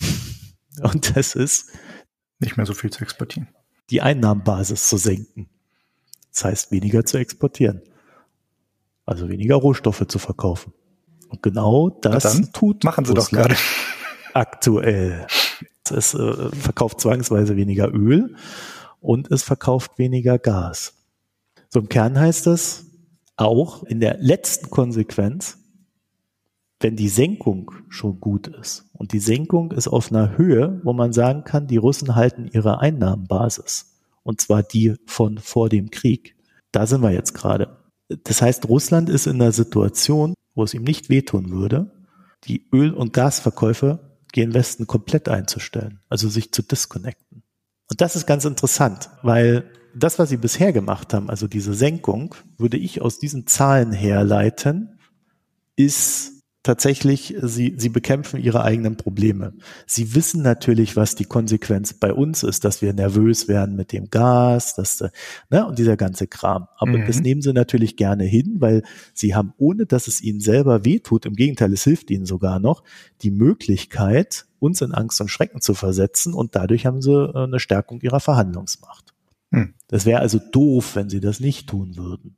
Und das ist nicht mehr so viel zu exportieren. Die Einnahmenbasis zu senken. Das heißt, weniger zu exportieren. Also weniger Rohstoffe zu verkaufen. Und genau das tut machen sie Russland doch gerade aktuell. Es äh, verkauft zwangsweise weniger Öl und es verkauft weniger Gas. So im Kern heißt das auch in der letzten Konsequenz, wenn die Senkung schon gut ist und die Senkung ist auf einer Höhe, wo man sagen kann, die Russen halten ihre Einnahmenbasis und zwar die von vor dem Krieg. Da sind wir jetzt gerade. Das heißt, Russland ist in einer Situation, wo es ihm nicht wehtun würde, die Öl- und Gasverkäufe gen Westen komplett einzustellen, also sich zu disconnecten. Und das ist ganz interessant, weil das, was sie bisher gemacht haben, also diese Senkung, würde ich aus diesen Zahlen herleiten, ist tatsächlich, sie, sie bekämpfen ihre eigenen Probleme. Sie wissen natürlich, was die Konsequenz bei uns ist, dass wir nervös werden mit dem Gas, dass, ne, und dieser ganze Kram. Aber mhm. das nehmen sie natürlich gerne hin, weil sie haben, ohne dass es ihnen selber wehtut, im Gegenteil, es hilft ihnen sogar noch, die Möglichkeit, uns in Angst und Schrecken zu versetzen und dadurch haben sie äh, eine Stärkung ihrer Verhandlungsmacht. Mhm. Das wäre also doof, wenn sie das nicht tun würden.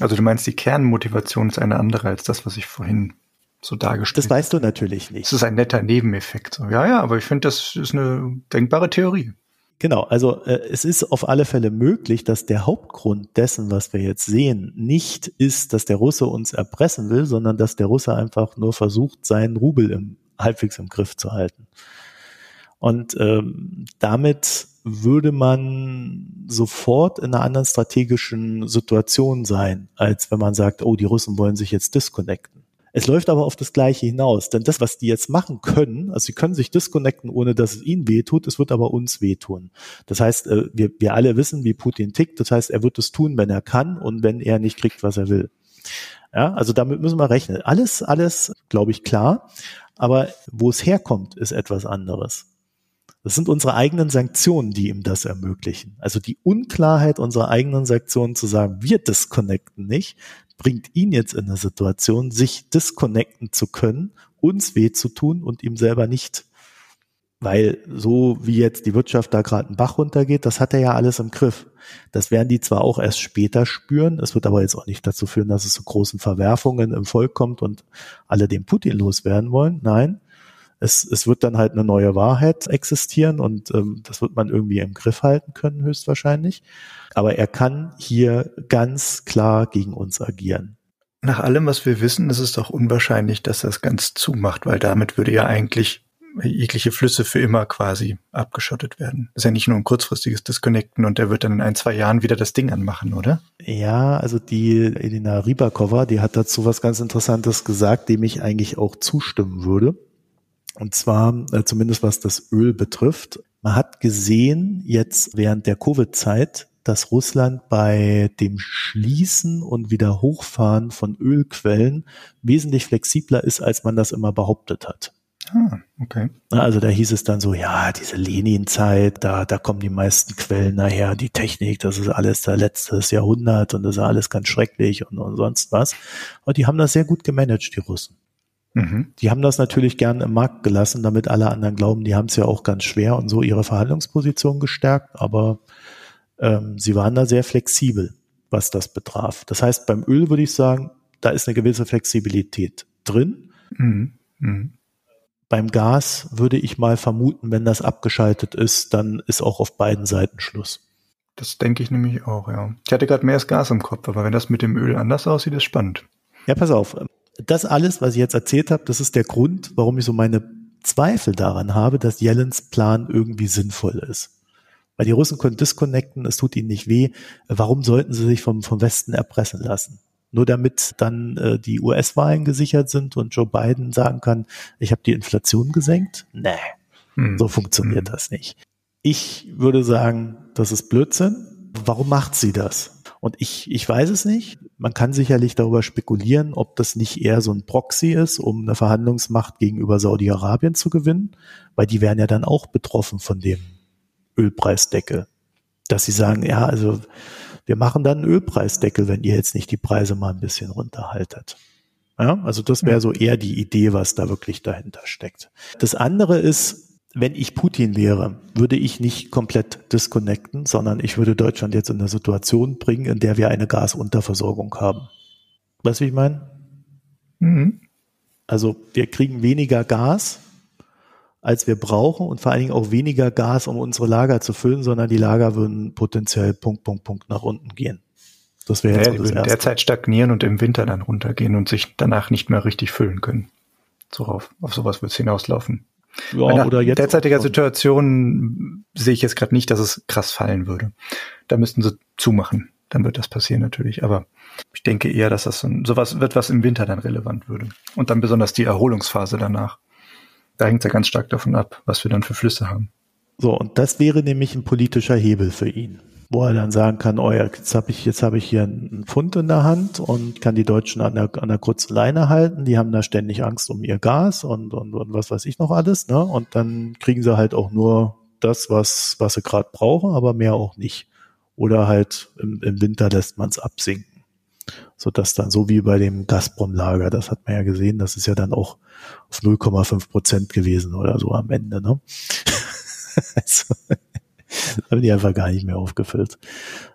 Also du meinst, die Kernmotivation ist eine andere als das, was ich vorhin so dargestellt. Das weißt du natürlich nicht. Das ist ein netter Nebeneffekt. Ja, ja, aber ich finde, das ist eine denkbare Theorie. Genau, also äh, es ist auf alle Fälle möglich, dass der Hauptgrund dessen, was wir jetzt sehen, nicht ist, dass der Russe uns erpressen will, sondern dass der Russe einfach nur versucht, seinen Rubel im, halbwegs im Griff zu halten. Und ähm, damit würde man sofort in einer anderen strategischen Situation sein, als wenn man sagt, oh, die Russen wollen sich jetzt disconnecten. Es läuft aber auf das Gleiche hinaus, denn das, was die jetzt machen können, also sie können sich disconnecten, ohne dass es ihnen wehtut, es wird aber uns wehtun. Das heißt, äh, wir, wir alle wissen, wie Putin tickt, das heißt, er wird es tun, wenn er kann und wenn er nicht kriegt, was er will. Ja, also damit müssen wir rechnen. Alles, alles, glaube ich, klar. Aber wo es herkommt, ist etwas anderes. Das sind unsere eigenen Sanktionen, die ihm das ermöglichen. Also die Unklarheit unserer eigenen Sanktionen zu sagen, wir disconnecten nicht, bringt ihn jetzt in eine Situation, sich disconnecten zu können, uns weh zu tun und ihm selber nicht. Weil so wie jetzt die Wirtschaft da gerade einen Bach runtergeht, das hat er ja alles im Griff. Das werden die zwar auch erst später spüren, es wird aber jetzt auch nicht dazu führen, dass es zu großen Verwerfungen im Volk kommt und alle den Putin loswerden wollen. Nein, es, es wird dann halt eine neue Wahrheit existieren und ähm, das wird man irgendwie im Griff halten können, höchstwahrscheinlich. Aber er kann hier ganz klar gegen uns agieren. Nach allem, was wir wissen, ist es doch unwahrscheinlich, dass er es ganz zumacht, weil damit würde ja eigentlich jegliche Flüsse für immer quasi abgeschottet werden. Das ist ja nicht nur ein kurzfristiges Disconnecten und der wird dann in ein, zwei Jahren wieder das Ding anmachen, oder? Ja, also die Elina Rybakova, die hat dazu was ganz Interessantes gesagt, dem ich eigentlich auch zustimmen würde. Und zwar, äh, zumindest was das Öl betrifft. Man hat gesehen, jetzt während der Covid-Zeit, dass Russland bei dem Schließen und wieder Hochfahren von Ölquellen wesentlich flexibler ist, als man das immer behauptet hat. Ah, okay. Also da hieß es dann so, ja, diese Lenin-Zeit, da, da kommen die meisten Quellen nachher, die Technik, das ist alles der letztes Jahrhundert und das ist alles ganz schrecklich und, und sonst was. Aber die haben das sehr gut gemanagt, die Russen. Mhm. Die haben das natürlich gern im Markt gelassen, damit alle anderen glauben, die haben es ja auch ganz schwer und so ihre Verhandlungsposition gestärkt, aber ähm, sie waren da sehr flexibel, was das betraf. Das heißt, beim Öl würde ich sagen, da ist eine gewisse Flexibilität drin. Mhm. Mhm. Beim Gas würde ich mal vermuten, wenn das abgeschaltet ist, dann ist auch auf beiden Seiten Schluss. Das denke ich nämlich auch, ja. Ich hatte gerade mehr das Gas im Kopf, aber wenn das mit dem Öl anders aussieht, ist spannend. Ja, pass auf. Das alles, was ich jetzt erzählt habe, das ist der Grund, warum ich so meine Zweifel daran habe, dass Yellens Plan irgendwie sinnvoll ist. Weil die Russen können disconnecten, es tut ihnen nicht weh. Warum sollten sie sich vom, vom Westen erpressen lassen? Nur damit dann äh, die US-Wahlen gesichert sind und Joe Biden sagen kann, ich habe die Inflation gesenkt? Nee, hm. so funktioniert hm. das nicht. Ich würde sagen, das ist Blödsinn. Warum macht sie das? Und ich, ich weiß es nicht. Man kann sicherlich darüber spekulieren, ob das nicht eher so ein Proxy ist, um eine Verhandlungsmacht gegenüber Saudi-Arabien zu gewinnen, weil die wären ja dann auch betroffen von dem Ölpreisdeckel. Dass sie sagen, ja, also wir machen dann einen Ölpreisdeckel, wenn ihr jetzt nicht die Preise mal ein bisschen runterhaltet. Ja, also das wäre so eher die Idee, was da wirklich dahinter steckt. Das andere ist, wenn ich Putin wäre, würde ich nicht komplett disconnecten, sondern ich würde Deutschland jetzt in eine Situation bringen, in der wir eine Gasunterversorgung haben. Weißt du, wie ich meine? Mhm. Also wir kriegen weniger Gas, als wir brauchen und vor allen Dingen auch weniger Gas, um unsere Lager zu füllen, sondern die Lager würden potenziell Punkt, Punkt, Punkt nach unten gehen. Das wäre jetzt ja, so das Erste. derzeit stagnieren und im Winter dann runtergehen und sich danach nicht mehr richtig füllen können. So auf, auf sowas wird es hinauslaufen. Ja, oder jetzt derzeitiger Situation sehe ich jetzt gerade nicht, dass es krass fallen würde. Da müssten sie zumachen. Dann wird das passieren natürlich. Aber ich denke eher, dass das so, sowas wird, was im Winter dann relevant würde. Und dann besonders die Erholungsphase danach. Da hängt es ja ganz stark davon ab, was wir dann für Flüsse haben. So, und das wäre nämlich ein politischer Hebel für ihn, wo er dann sagen kann, oh ja, jetzt habe ich, jetzt habe ich hier einen Pfund in der Hand und kann die Deutschen an der, an der kurzen Leine halten. Die haben da ständig Angst um ihr Gas und, und, und was weiß ich noch alles, ne? Und dann kriegen sie halt auch nur das, was, was sie gerade brauchen, aber mehr auch nicht. Oder halt im, im Winter lässt man es absinken so dass dann so wie bei dem Gazprom-Lager, das hat man ja gesehen, das ist ja dann auch auf 0,5 Prozent gewesen oder so am Ende. Ne? also, haben die einfach gar nicht mehr aufgefüllt.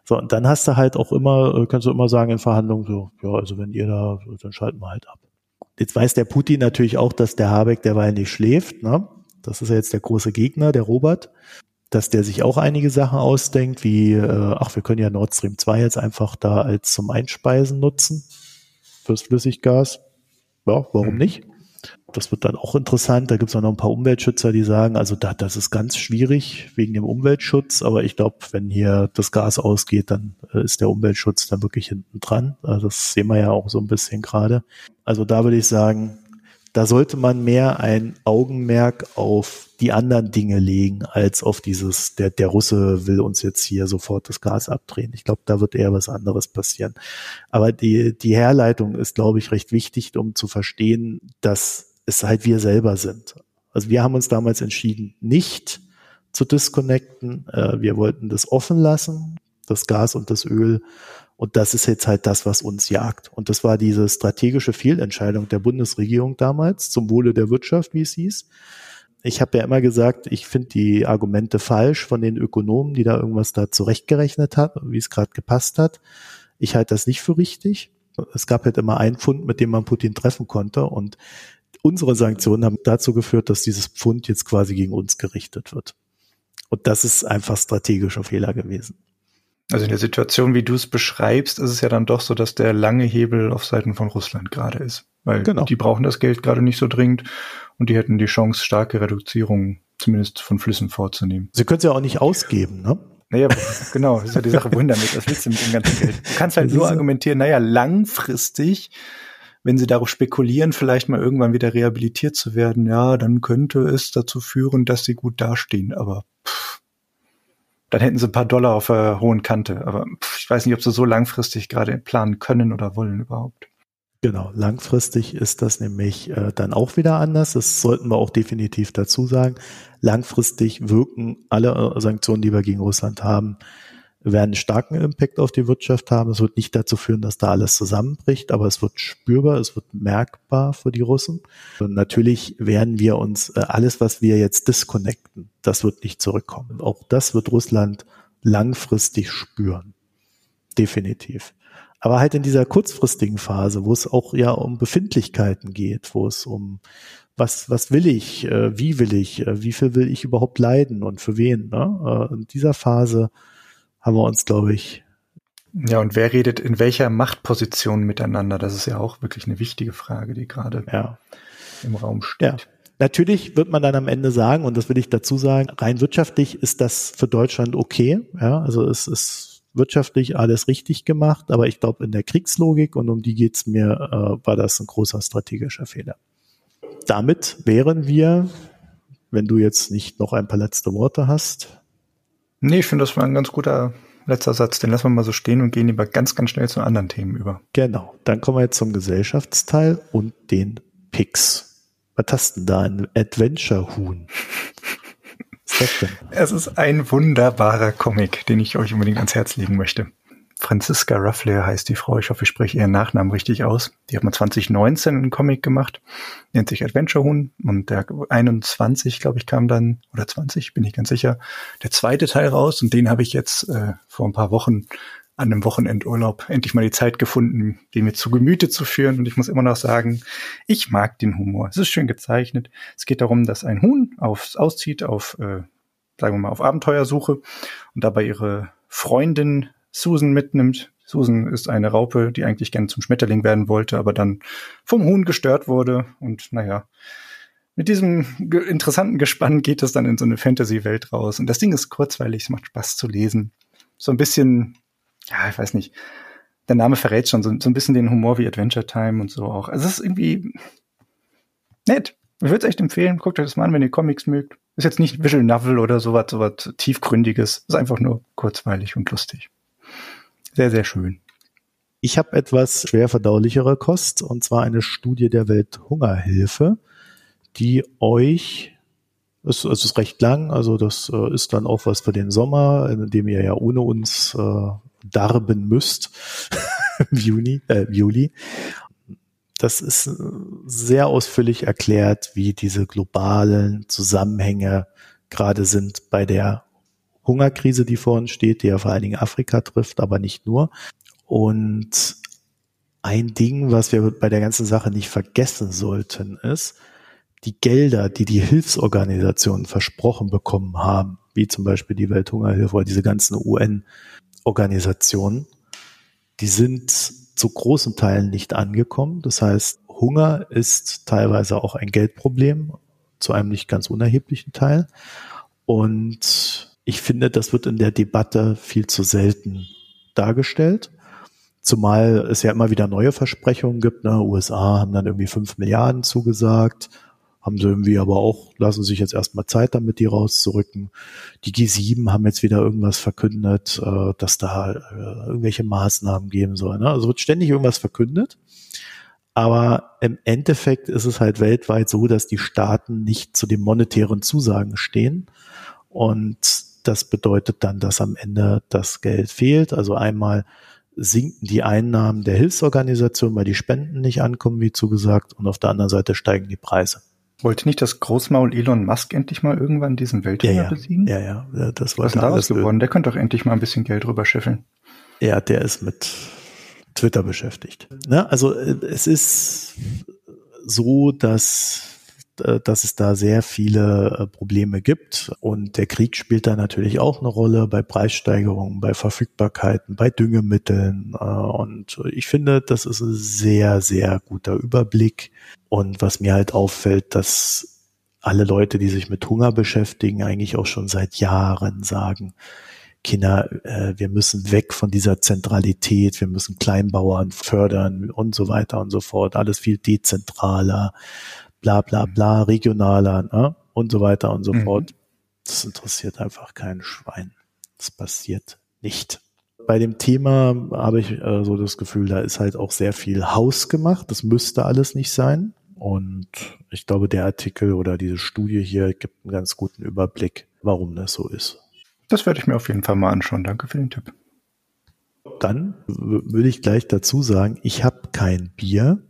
So, und dann hast du halt auch immer, äh, kannst du immer sagen in Verhandlungen so, ja, also wenn ihr da, dann schalten wir halt ab. Jetzt weiß der Putin natürlich auch, dass der Habeck derweil nicht schläft, ne? Das ist ja jetzt der große Gegner, der Robert dass der sich auch einige Sachen ausdenkt, wie, äh, ach, wir können ja Nord Stream 2 jetzt einfach da als zum Einspeisen nutzen fürs Flüssiggas. Ja, warum mhm. nicht? Das wird dann auch interessant. Da gibt es auch noch ein paar Umweltschützer, die sagen, also da, das ist ganz schwierig wegen dem Umweltschutz, aber ich glaube, wenn hier das Gas ausgeht, dann äh, ist der Umweltschutz dann wirklich hinten dran. Also das sehen wir ja auch so ein bisschen gerade. Also da würde ich sagen, da sollte man mehr ein Augenmerk auf die anderen Dinge legen, als auf dieses, der, der Russe will uns jetzt hier sofort das Gas abdrehen. Ich glaube, da wird eher was anderes passieren. Aber die, die Herleitung ist, glaube ich, recht wichtig, um zu verstehen, dass es halt wir selber sind. Also wir haben uns damals entschieden, nicht zu disconnecten. Äh, wir wollten das offen lassen, das Gas und das Öl und das ist jetzt halt das, was uns jagt. Und das war diese strategische Fehlentscheidung der Bundesregierung damals zum Wohle der Wirtschaft, wie es hieß. Ich habe ja immer gesagt, ich finde die Argumente falsch von den Ökonomen, die da irgendwas da zurechtgerechnet hat, wie es gerade gepasst hat. Ich halte das nicht für richtig. Es gab halt immer einen Pfund, mit dem man Putin treffen konnte. Und unsere Sanktionen haben dazu geführt, dass dieses Pfund jetzt quasi gegen uns gerichtet wird. Und das ist einfach strategischer Fehler gewesen. Also in der Situation, wie du es beschreibst, ist es ja dann doch so, dass der lange Hebel auf Seiten von Russland gerade ist. Weil genau. die brauchen das Geld gerade nicht so dringend und die hätten die Chance, starke Reduzierungen zumindest von Flüssen vorzunehmen. Sie können es ja auch nicht ausgeben, ne? Naja, genau, das ist ja die Sache, wohin damit? Was willst du mit dem ganzen Geld? Du kannst halt nur argumentieren, naja, langfristig, wenn sie darauf spekulieren, vielleicht mal irgendwann wieder rehabilitiert zu werden, ja, dann könnte es dazu führen, dass sie gut dastehen. Aber pff, dann hätten sie ein paar Dollar auf der hohen Kante. Aber pff, ich weiß nicht, ob sie so langfristig gerade planen können oder wollen überhaupt. Genau, langfristig ist das nämlich äh, dann auch wieder anders. Das sollten wir auch definitiv dazu sagen. Langfristig wirken alle äh, Sanktionen, die wir gegen Russland haben, werden einen starken Impact auf die Wirtschaft haben. Es wird nicht dazu führen, dass da alles zusammenbricht, aber es wird spürbar, es wird merkbar für die Russen. Und natürlich werden wir uns äh, alles, was wir jetzt disconnecten, das wird nicht zurückkommen. Auch das wird Russland langfristig spüren. Definitiv aber halt in dieser kurzfristigen Phase, wo es auch ja um Befindlichkeiten geht, wo es um was, was will ich, äh, wie will ich, äh, wie viel will ich überhaupt leiden und für wen. Ne? In dieser Phase haben wir uns, glaube ich. Ja, und wer redet in welcher Machtposition miteinander? Das ist ja auch wirklich eine wichtige Frage, die gerade ja. im Raum steht. Ja. Natürlich wird man dann am Ende sagen, und das will ich dazu sagen, rein wirtschaftlich ist das für Deutschland okay. Ja, also es ist wirtschaftlich alles richtig gemacht, aber ich glaube, in der Kriegslogik, und um die geht's mir, äh, war das ein großer strategischer Fehler. Damit wären wir, wenn du jetzt nicht noch ein paar letzte Worte hast. Nee, ich finde, das war ein ganz guter letzter Satz. Den lassen wir mal so stehen und gehen lieber ganz, ganz schnell zu anderen Themen über. Genau. Dann kommen wir jetzt zum Gesellschaftsteil und den Picks. Was hast du denn da? Ein Adventure-Huhn. Es ist ein wunderbarer Comic, den ich euch unbedingt ans Herz legen möchte. Franziska Ruffler heißt die Frau. Ich hoffe, ich spreche ihren Nachnamen richtig aus. Die hat mal 2019 einen Comic gemacht, nennt sich Adventure Huhn und der 21, glaube ich, kam dann, oder 20, bin ich ganz sicher, der zweite Teil raus und den habe ich jetzt äh, vor ein paar Wochen an einem Wochenendurlaub endlich mal die Zeit gefunden, den mir zu Gemüte zu führen. Und ich muss immer noch sagen, ich mag den Humor. Es ist schön gezeichnet. Es geht darum, dass ein Huhn aufs, auszieht auf, äh, sagen wir mal, auf Abenteuersuche und dabei ihre Freundin Susan mitnimmt. Susan ist eine Raupe, die eigentlich gerne zum Schmetterling werden wollte, aber dann vom Huhn gestört wurde. Und naja, mit diesem interessanten Gespann geht es dann in so eine Fantasy-Welt raus. Und das Ding ist kurzweilig, es macht Spaß zu lesen. So ein bisschen ja, ich weiß nicht, der Name verrät schon so, so ein bisschen den Humor wie Adventure Time und so auch. Also es ist irgendwie nett. Ich würde es echt empfehlen. Guckt euch das mal an, wenn ihr Comics mögt. Ist jetzt nicht Visual Novel oder sowas, sowas tiefgründiges. Ist einfach nur kurzweilig und lustig. Sehr, sehr schön. Ich habe etwas schwer verdaulichere Kost und zwar eine Studie der Welthungerhilfe, die euch es, es ist recht lang, also das äh, ist dann auch was für den Sommer, in dem ihr ja ohne uns äh, darben müsst im Juni, äh, Juli. Das ist äh, sehr ausführlich erklärt, wie diese globalen Zusammenhänge gerade sind bei der Hungerkrise, die vor uns steht, die ja vor allen Dingen Afrika trifft, aber nicht nur. Und ein Ding, was wir bei der ganzen Sache nicht vergessen sollten, ist, die Gelder, die die Hilfsorganisationen versprochen bekommen haben, wie zum Beispiel die Welthungerhilfe oder diese ganzen UN-Organisationen, die sind zu großen Teilen nicht angekommen. Das heißt, Hunger ist teilweise auch ein Geldproblem, zu einem nicht ganz unerheblichen Teil. Und ich finde, das wird in der Debatte viel zu selten dargestellt. Zumal es ja immer wieder neue Versprechungen gibt. Ne? USA haben dann irgendwie fünf Milliarden zugesagt haben sie irgendwie aber auch, lassen sich jetzt erstmal Zeit damit, die rauszurücken. Die G7 haben jetzt wieder irgendwas verkündet, äh, dass da äh, irgendwelche Maßnahmen geben soll. Ne? Also wird ständig irgendwas verkündet. Aber im Endeffekt ist es halt weltweit so, dass die Staaten nicht zu den monetären Zusagen stehen. Und das bedeutet dann, dass am Ende das Geld fehlt. Also einmal sinken die Einnahmen der Hilfsorganisation, weil die Spenden nicht ankommen, wie zugesagt, und auf der anderen Seite steigen die Preise. Wollte nicht das Großmaul Elon Musk endlich mal irgendwann diesen Welthunger ja, ja. besiegen? Ja, ja, das war Was ist daraus geworden? Der könnte doch endlich mal ein bisschen Geld rüberscheffeln. Ja, der ist mit Twitter beschäftigt. Ne? Also äh, es ist so, dass dass es da sehr viele äh, Probleme gibt. Und der Krieg spielt da natürlich auch eine Rolle bei Preissteigerungen, bei Verfügbarkeiten, bei Düngemitteln. Äh, und ich finde, das ist ein sehr, sehr guter Überblick. Und was mir halt auffällt, dass alle Leute, die sich mit Hunger beschäftigen, eigentlich auch schon seit Jahren sagen, Kinder, äh, wir müssen weg von dieser Zentralität, wir müssen Kleinbauern fördern und so weiter und so fort, alles viel dezentraler, bla bla bla, regionaler ne? und so weiter und so mhm. fort. Das interessiert einfach kein Schwein. Das passiert nicht. Bei dem Thema habe ich äh, so das Gefühl, da ist halt auch sehr viel Haus gemacht. Das müsste alles nicht sein. Und ich glaube, der Artikel oder diese Studie hier gibt einen ganz guten Überblick, warum das so ist. Das werde ich mir auf jeden Fall mal anschauen. Danke für den Tipp. Dann würde ich gleich dazu sagen, ich habe kein Bier.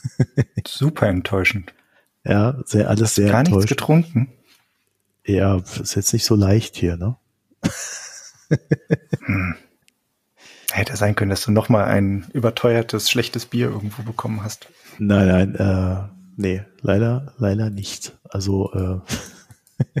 Super enttäuschend. Ja, sehr, alles sehr Gar enttäuschend. nichts getrunken. Ja, ist jetzt nicht so leicht hier, ne? hm. Hätte sein können, dass du nochmal ein überteuertes, schlechtes Bier irgendwo bekommen hast. Nein, nein, äh, nee, leider, leider nicht. Also, äh,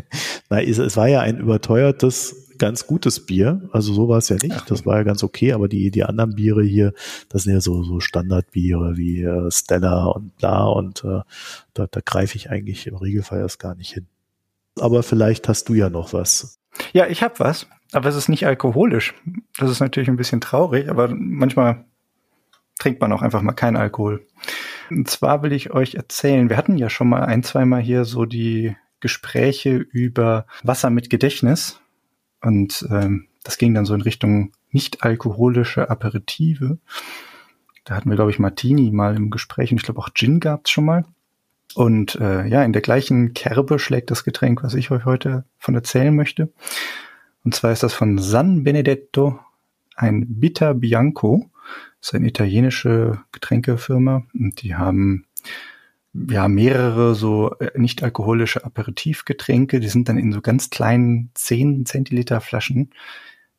nein, es, es war ja ein überteuertes, ganz gutes Bier. Also so war es ja nicht. Ach, das war ja ganz okay, aber die, die anderen Biere hier, das sind ja so, so Standardbiere wie äh, Stella und bla und äh, da, da greife ich eigentlich im Regelfall erst gar nicht hin. Aber vielleicht hast du ja noch was. Ja, ich habe was, aber es ist nicht alkoholisch. Das ist natürlich ein bisschen traurig, aber manchmal trinkt man auch einfach mal keinen Alkohol. Und zwar will ich euch erzählen, wir hatten ja schon mal ein, zweimal hier so die Gespräche über Wasser mit Gedächtnis. Und ähm, das ging dann so in Richtung nicht alkoholische Aperitive. Da hatten wir, glaube ich, Martini mal im Gespräch und ich glaube auch Gin gab's schon mal. Und äh, ja, in der gleichen Kerbe schlägt das Getränk, was ich euch heute von erzählen möchte. Und zwar ist das von San Benedetto ein Bitter Bianco. Das ist eine italienische Getränkefirma und die haben ja mehrere so äh, nicht alkoholische Aperitivgetränke. Die sind dann in so ganz kleinen 10 Zentiliter Flaschen.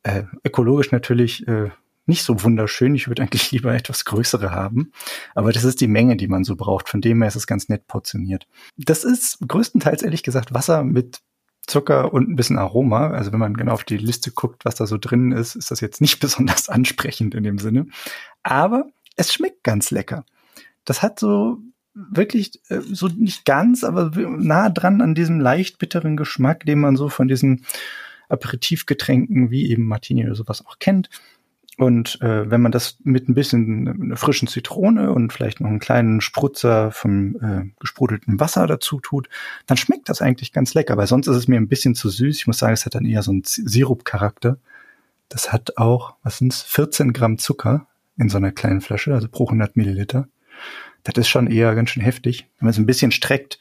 Äh, ökologisch natürlich äh, nicht so wunderschön. Ich würde eigentlich lieber etwas größere haben. Aber das ist die Menge, die man so braucht. Von dem her ist es ganz nett portioniert. Das ist größtenteils ehrlich gesagt Wasser mit Zucker und ein bisschen Aroma. Also wenn man genau auf die Liste guckt, was da so drin ist, ist das jetzt nicht besonders ansprechend in dem Sinne. Aber es schmeckt ganz lecker. Das hat so wirklich äh, so nicht ganz, aber nah dran an diesem leicht bitteren Geschmack, den man so von diesen Aperitivgetränken wie eben Martini oder sowas auch kennt. Und äh, wenn man das mit ein bisschen einer frischen Zitrone und vielleicht noch einen kleinen Sprutzer vom äh, gesprudelten Wasser dazu tut, dann schmeckt das eigentlich ganz lecker, weil sonst ist es mir ein bisschen zu süß. Ich muss sagen, es hat dann eher so einen Sirup-Charakter. Das hat auch, was sind's, 14 Gramm Zucker in so einer kleinen Flasche, also pro 100 Milliliter. Das ist schon eher ganz schön heftig. Wenn man es ein bisschen streckt,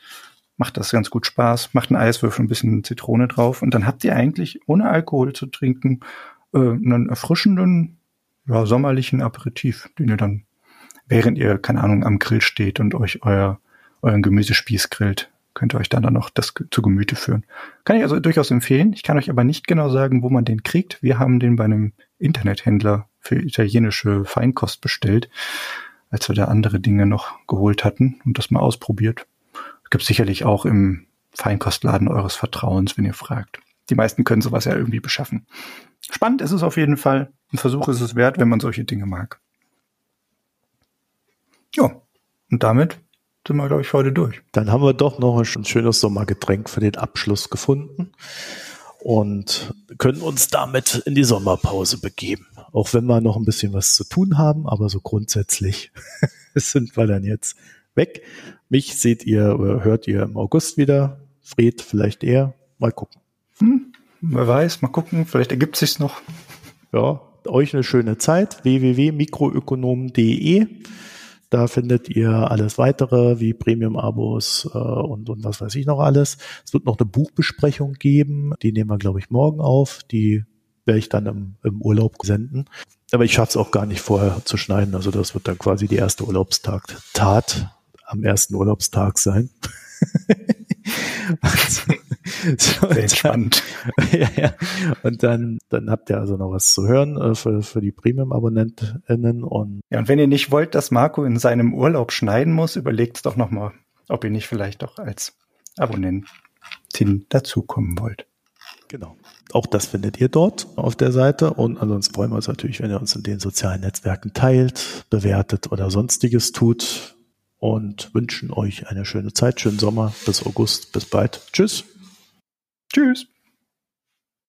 macht das ganz gut Spaß, macht einen Eiswürfel, ein bisschen Zitrone drauf und dann habt ihr eigentlich, ohne Alkohol zu trinken, äh, einen erfrischenden, ja, sommerlichen Aperitif, den ihr dann, während ihr, keine Ahnung, am Grill steht und euch euer, euren Gemüsespieß grillt, könnt ihr euch dann, dann noch das zu Gemüte führen. Kann ich also durchaus empfehlen. Ich kann euch aber nicht genau sagen, wo man den kriegt. Wir haben den bei einem Internethändler für italienische Feinkost bestellt, als wir da andere Dinge noch geholt hatten und das mal ausprobiert. Gibt sicherlich auch im Feinkostladen eures Vertrauens, wenn ihr fragt. Die meisten können sowas ja irgendwie beschaffen. Spannend ist es auf jeden Fall. Ein Versuch ist es wert, wenn man solche Dinge mag. Ja, und damit sind wir, glaube ich, heute durch. Dann haben wir doch noch ein schönes Sommergetränk für den Abschluss gefunden und können uns damit in die Sommerpause begeben. Auch wenn wir noch ein bisschen was zu tun haben, aber so grundsätzlich sind wir dann jetzt weg. Mich seht ihr oder hört ihr im August wieder. Fred vielleicht eher. Mal gucken. Hm, wer weiß, mal gucken. Vielleicht ergibt sich's noch. Ja, euch eine schöne Zeit. www.mikroökonom.de. Da findet ihr alles weitere wie Premium-Abos äh, und, und was weiß ich noch alles. Es wird noch eine Buchbesprechung geben. Die nehmen wir, glaube ich, morgen auf. Die werde ich dann im, im Urlaub senden. Aber ich schaffe es auch gar nicht vorher zu schneiden. Also das wird dann quasi die erste Urlaubstag Tat am ersten Urlaubstag sein. also, so, entspannt. ja, ja. Und dann, dann habt ihr also noch was zu hören äh, für, für die Premium-AbonnentInnen. Und ja, und wenn ihr nicht wollt, dass Marco in seinem Urlaub schneiden muss, überlegt es doch nochmal, ob ihr nicht vielleicht auch als Abonnentin dazukommen wollt. Genau. Auch das findet ihr dort auf der Seite. Und ansonsten freuen wir uns natürlich, wenn ihr uns in den sozialen Netzwerken teilt, bewertet oder sonstiges tut. Und wünschen euch eine schöne Zeit, schönen Sommer bis August. Bis bald. Tschüss. Tschüss.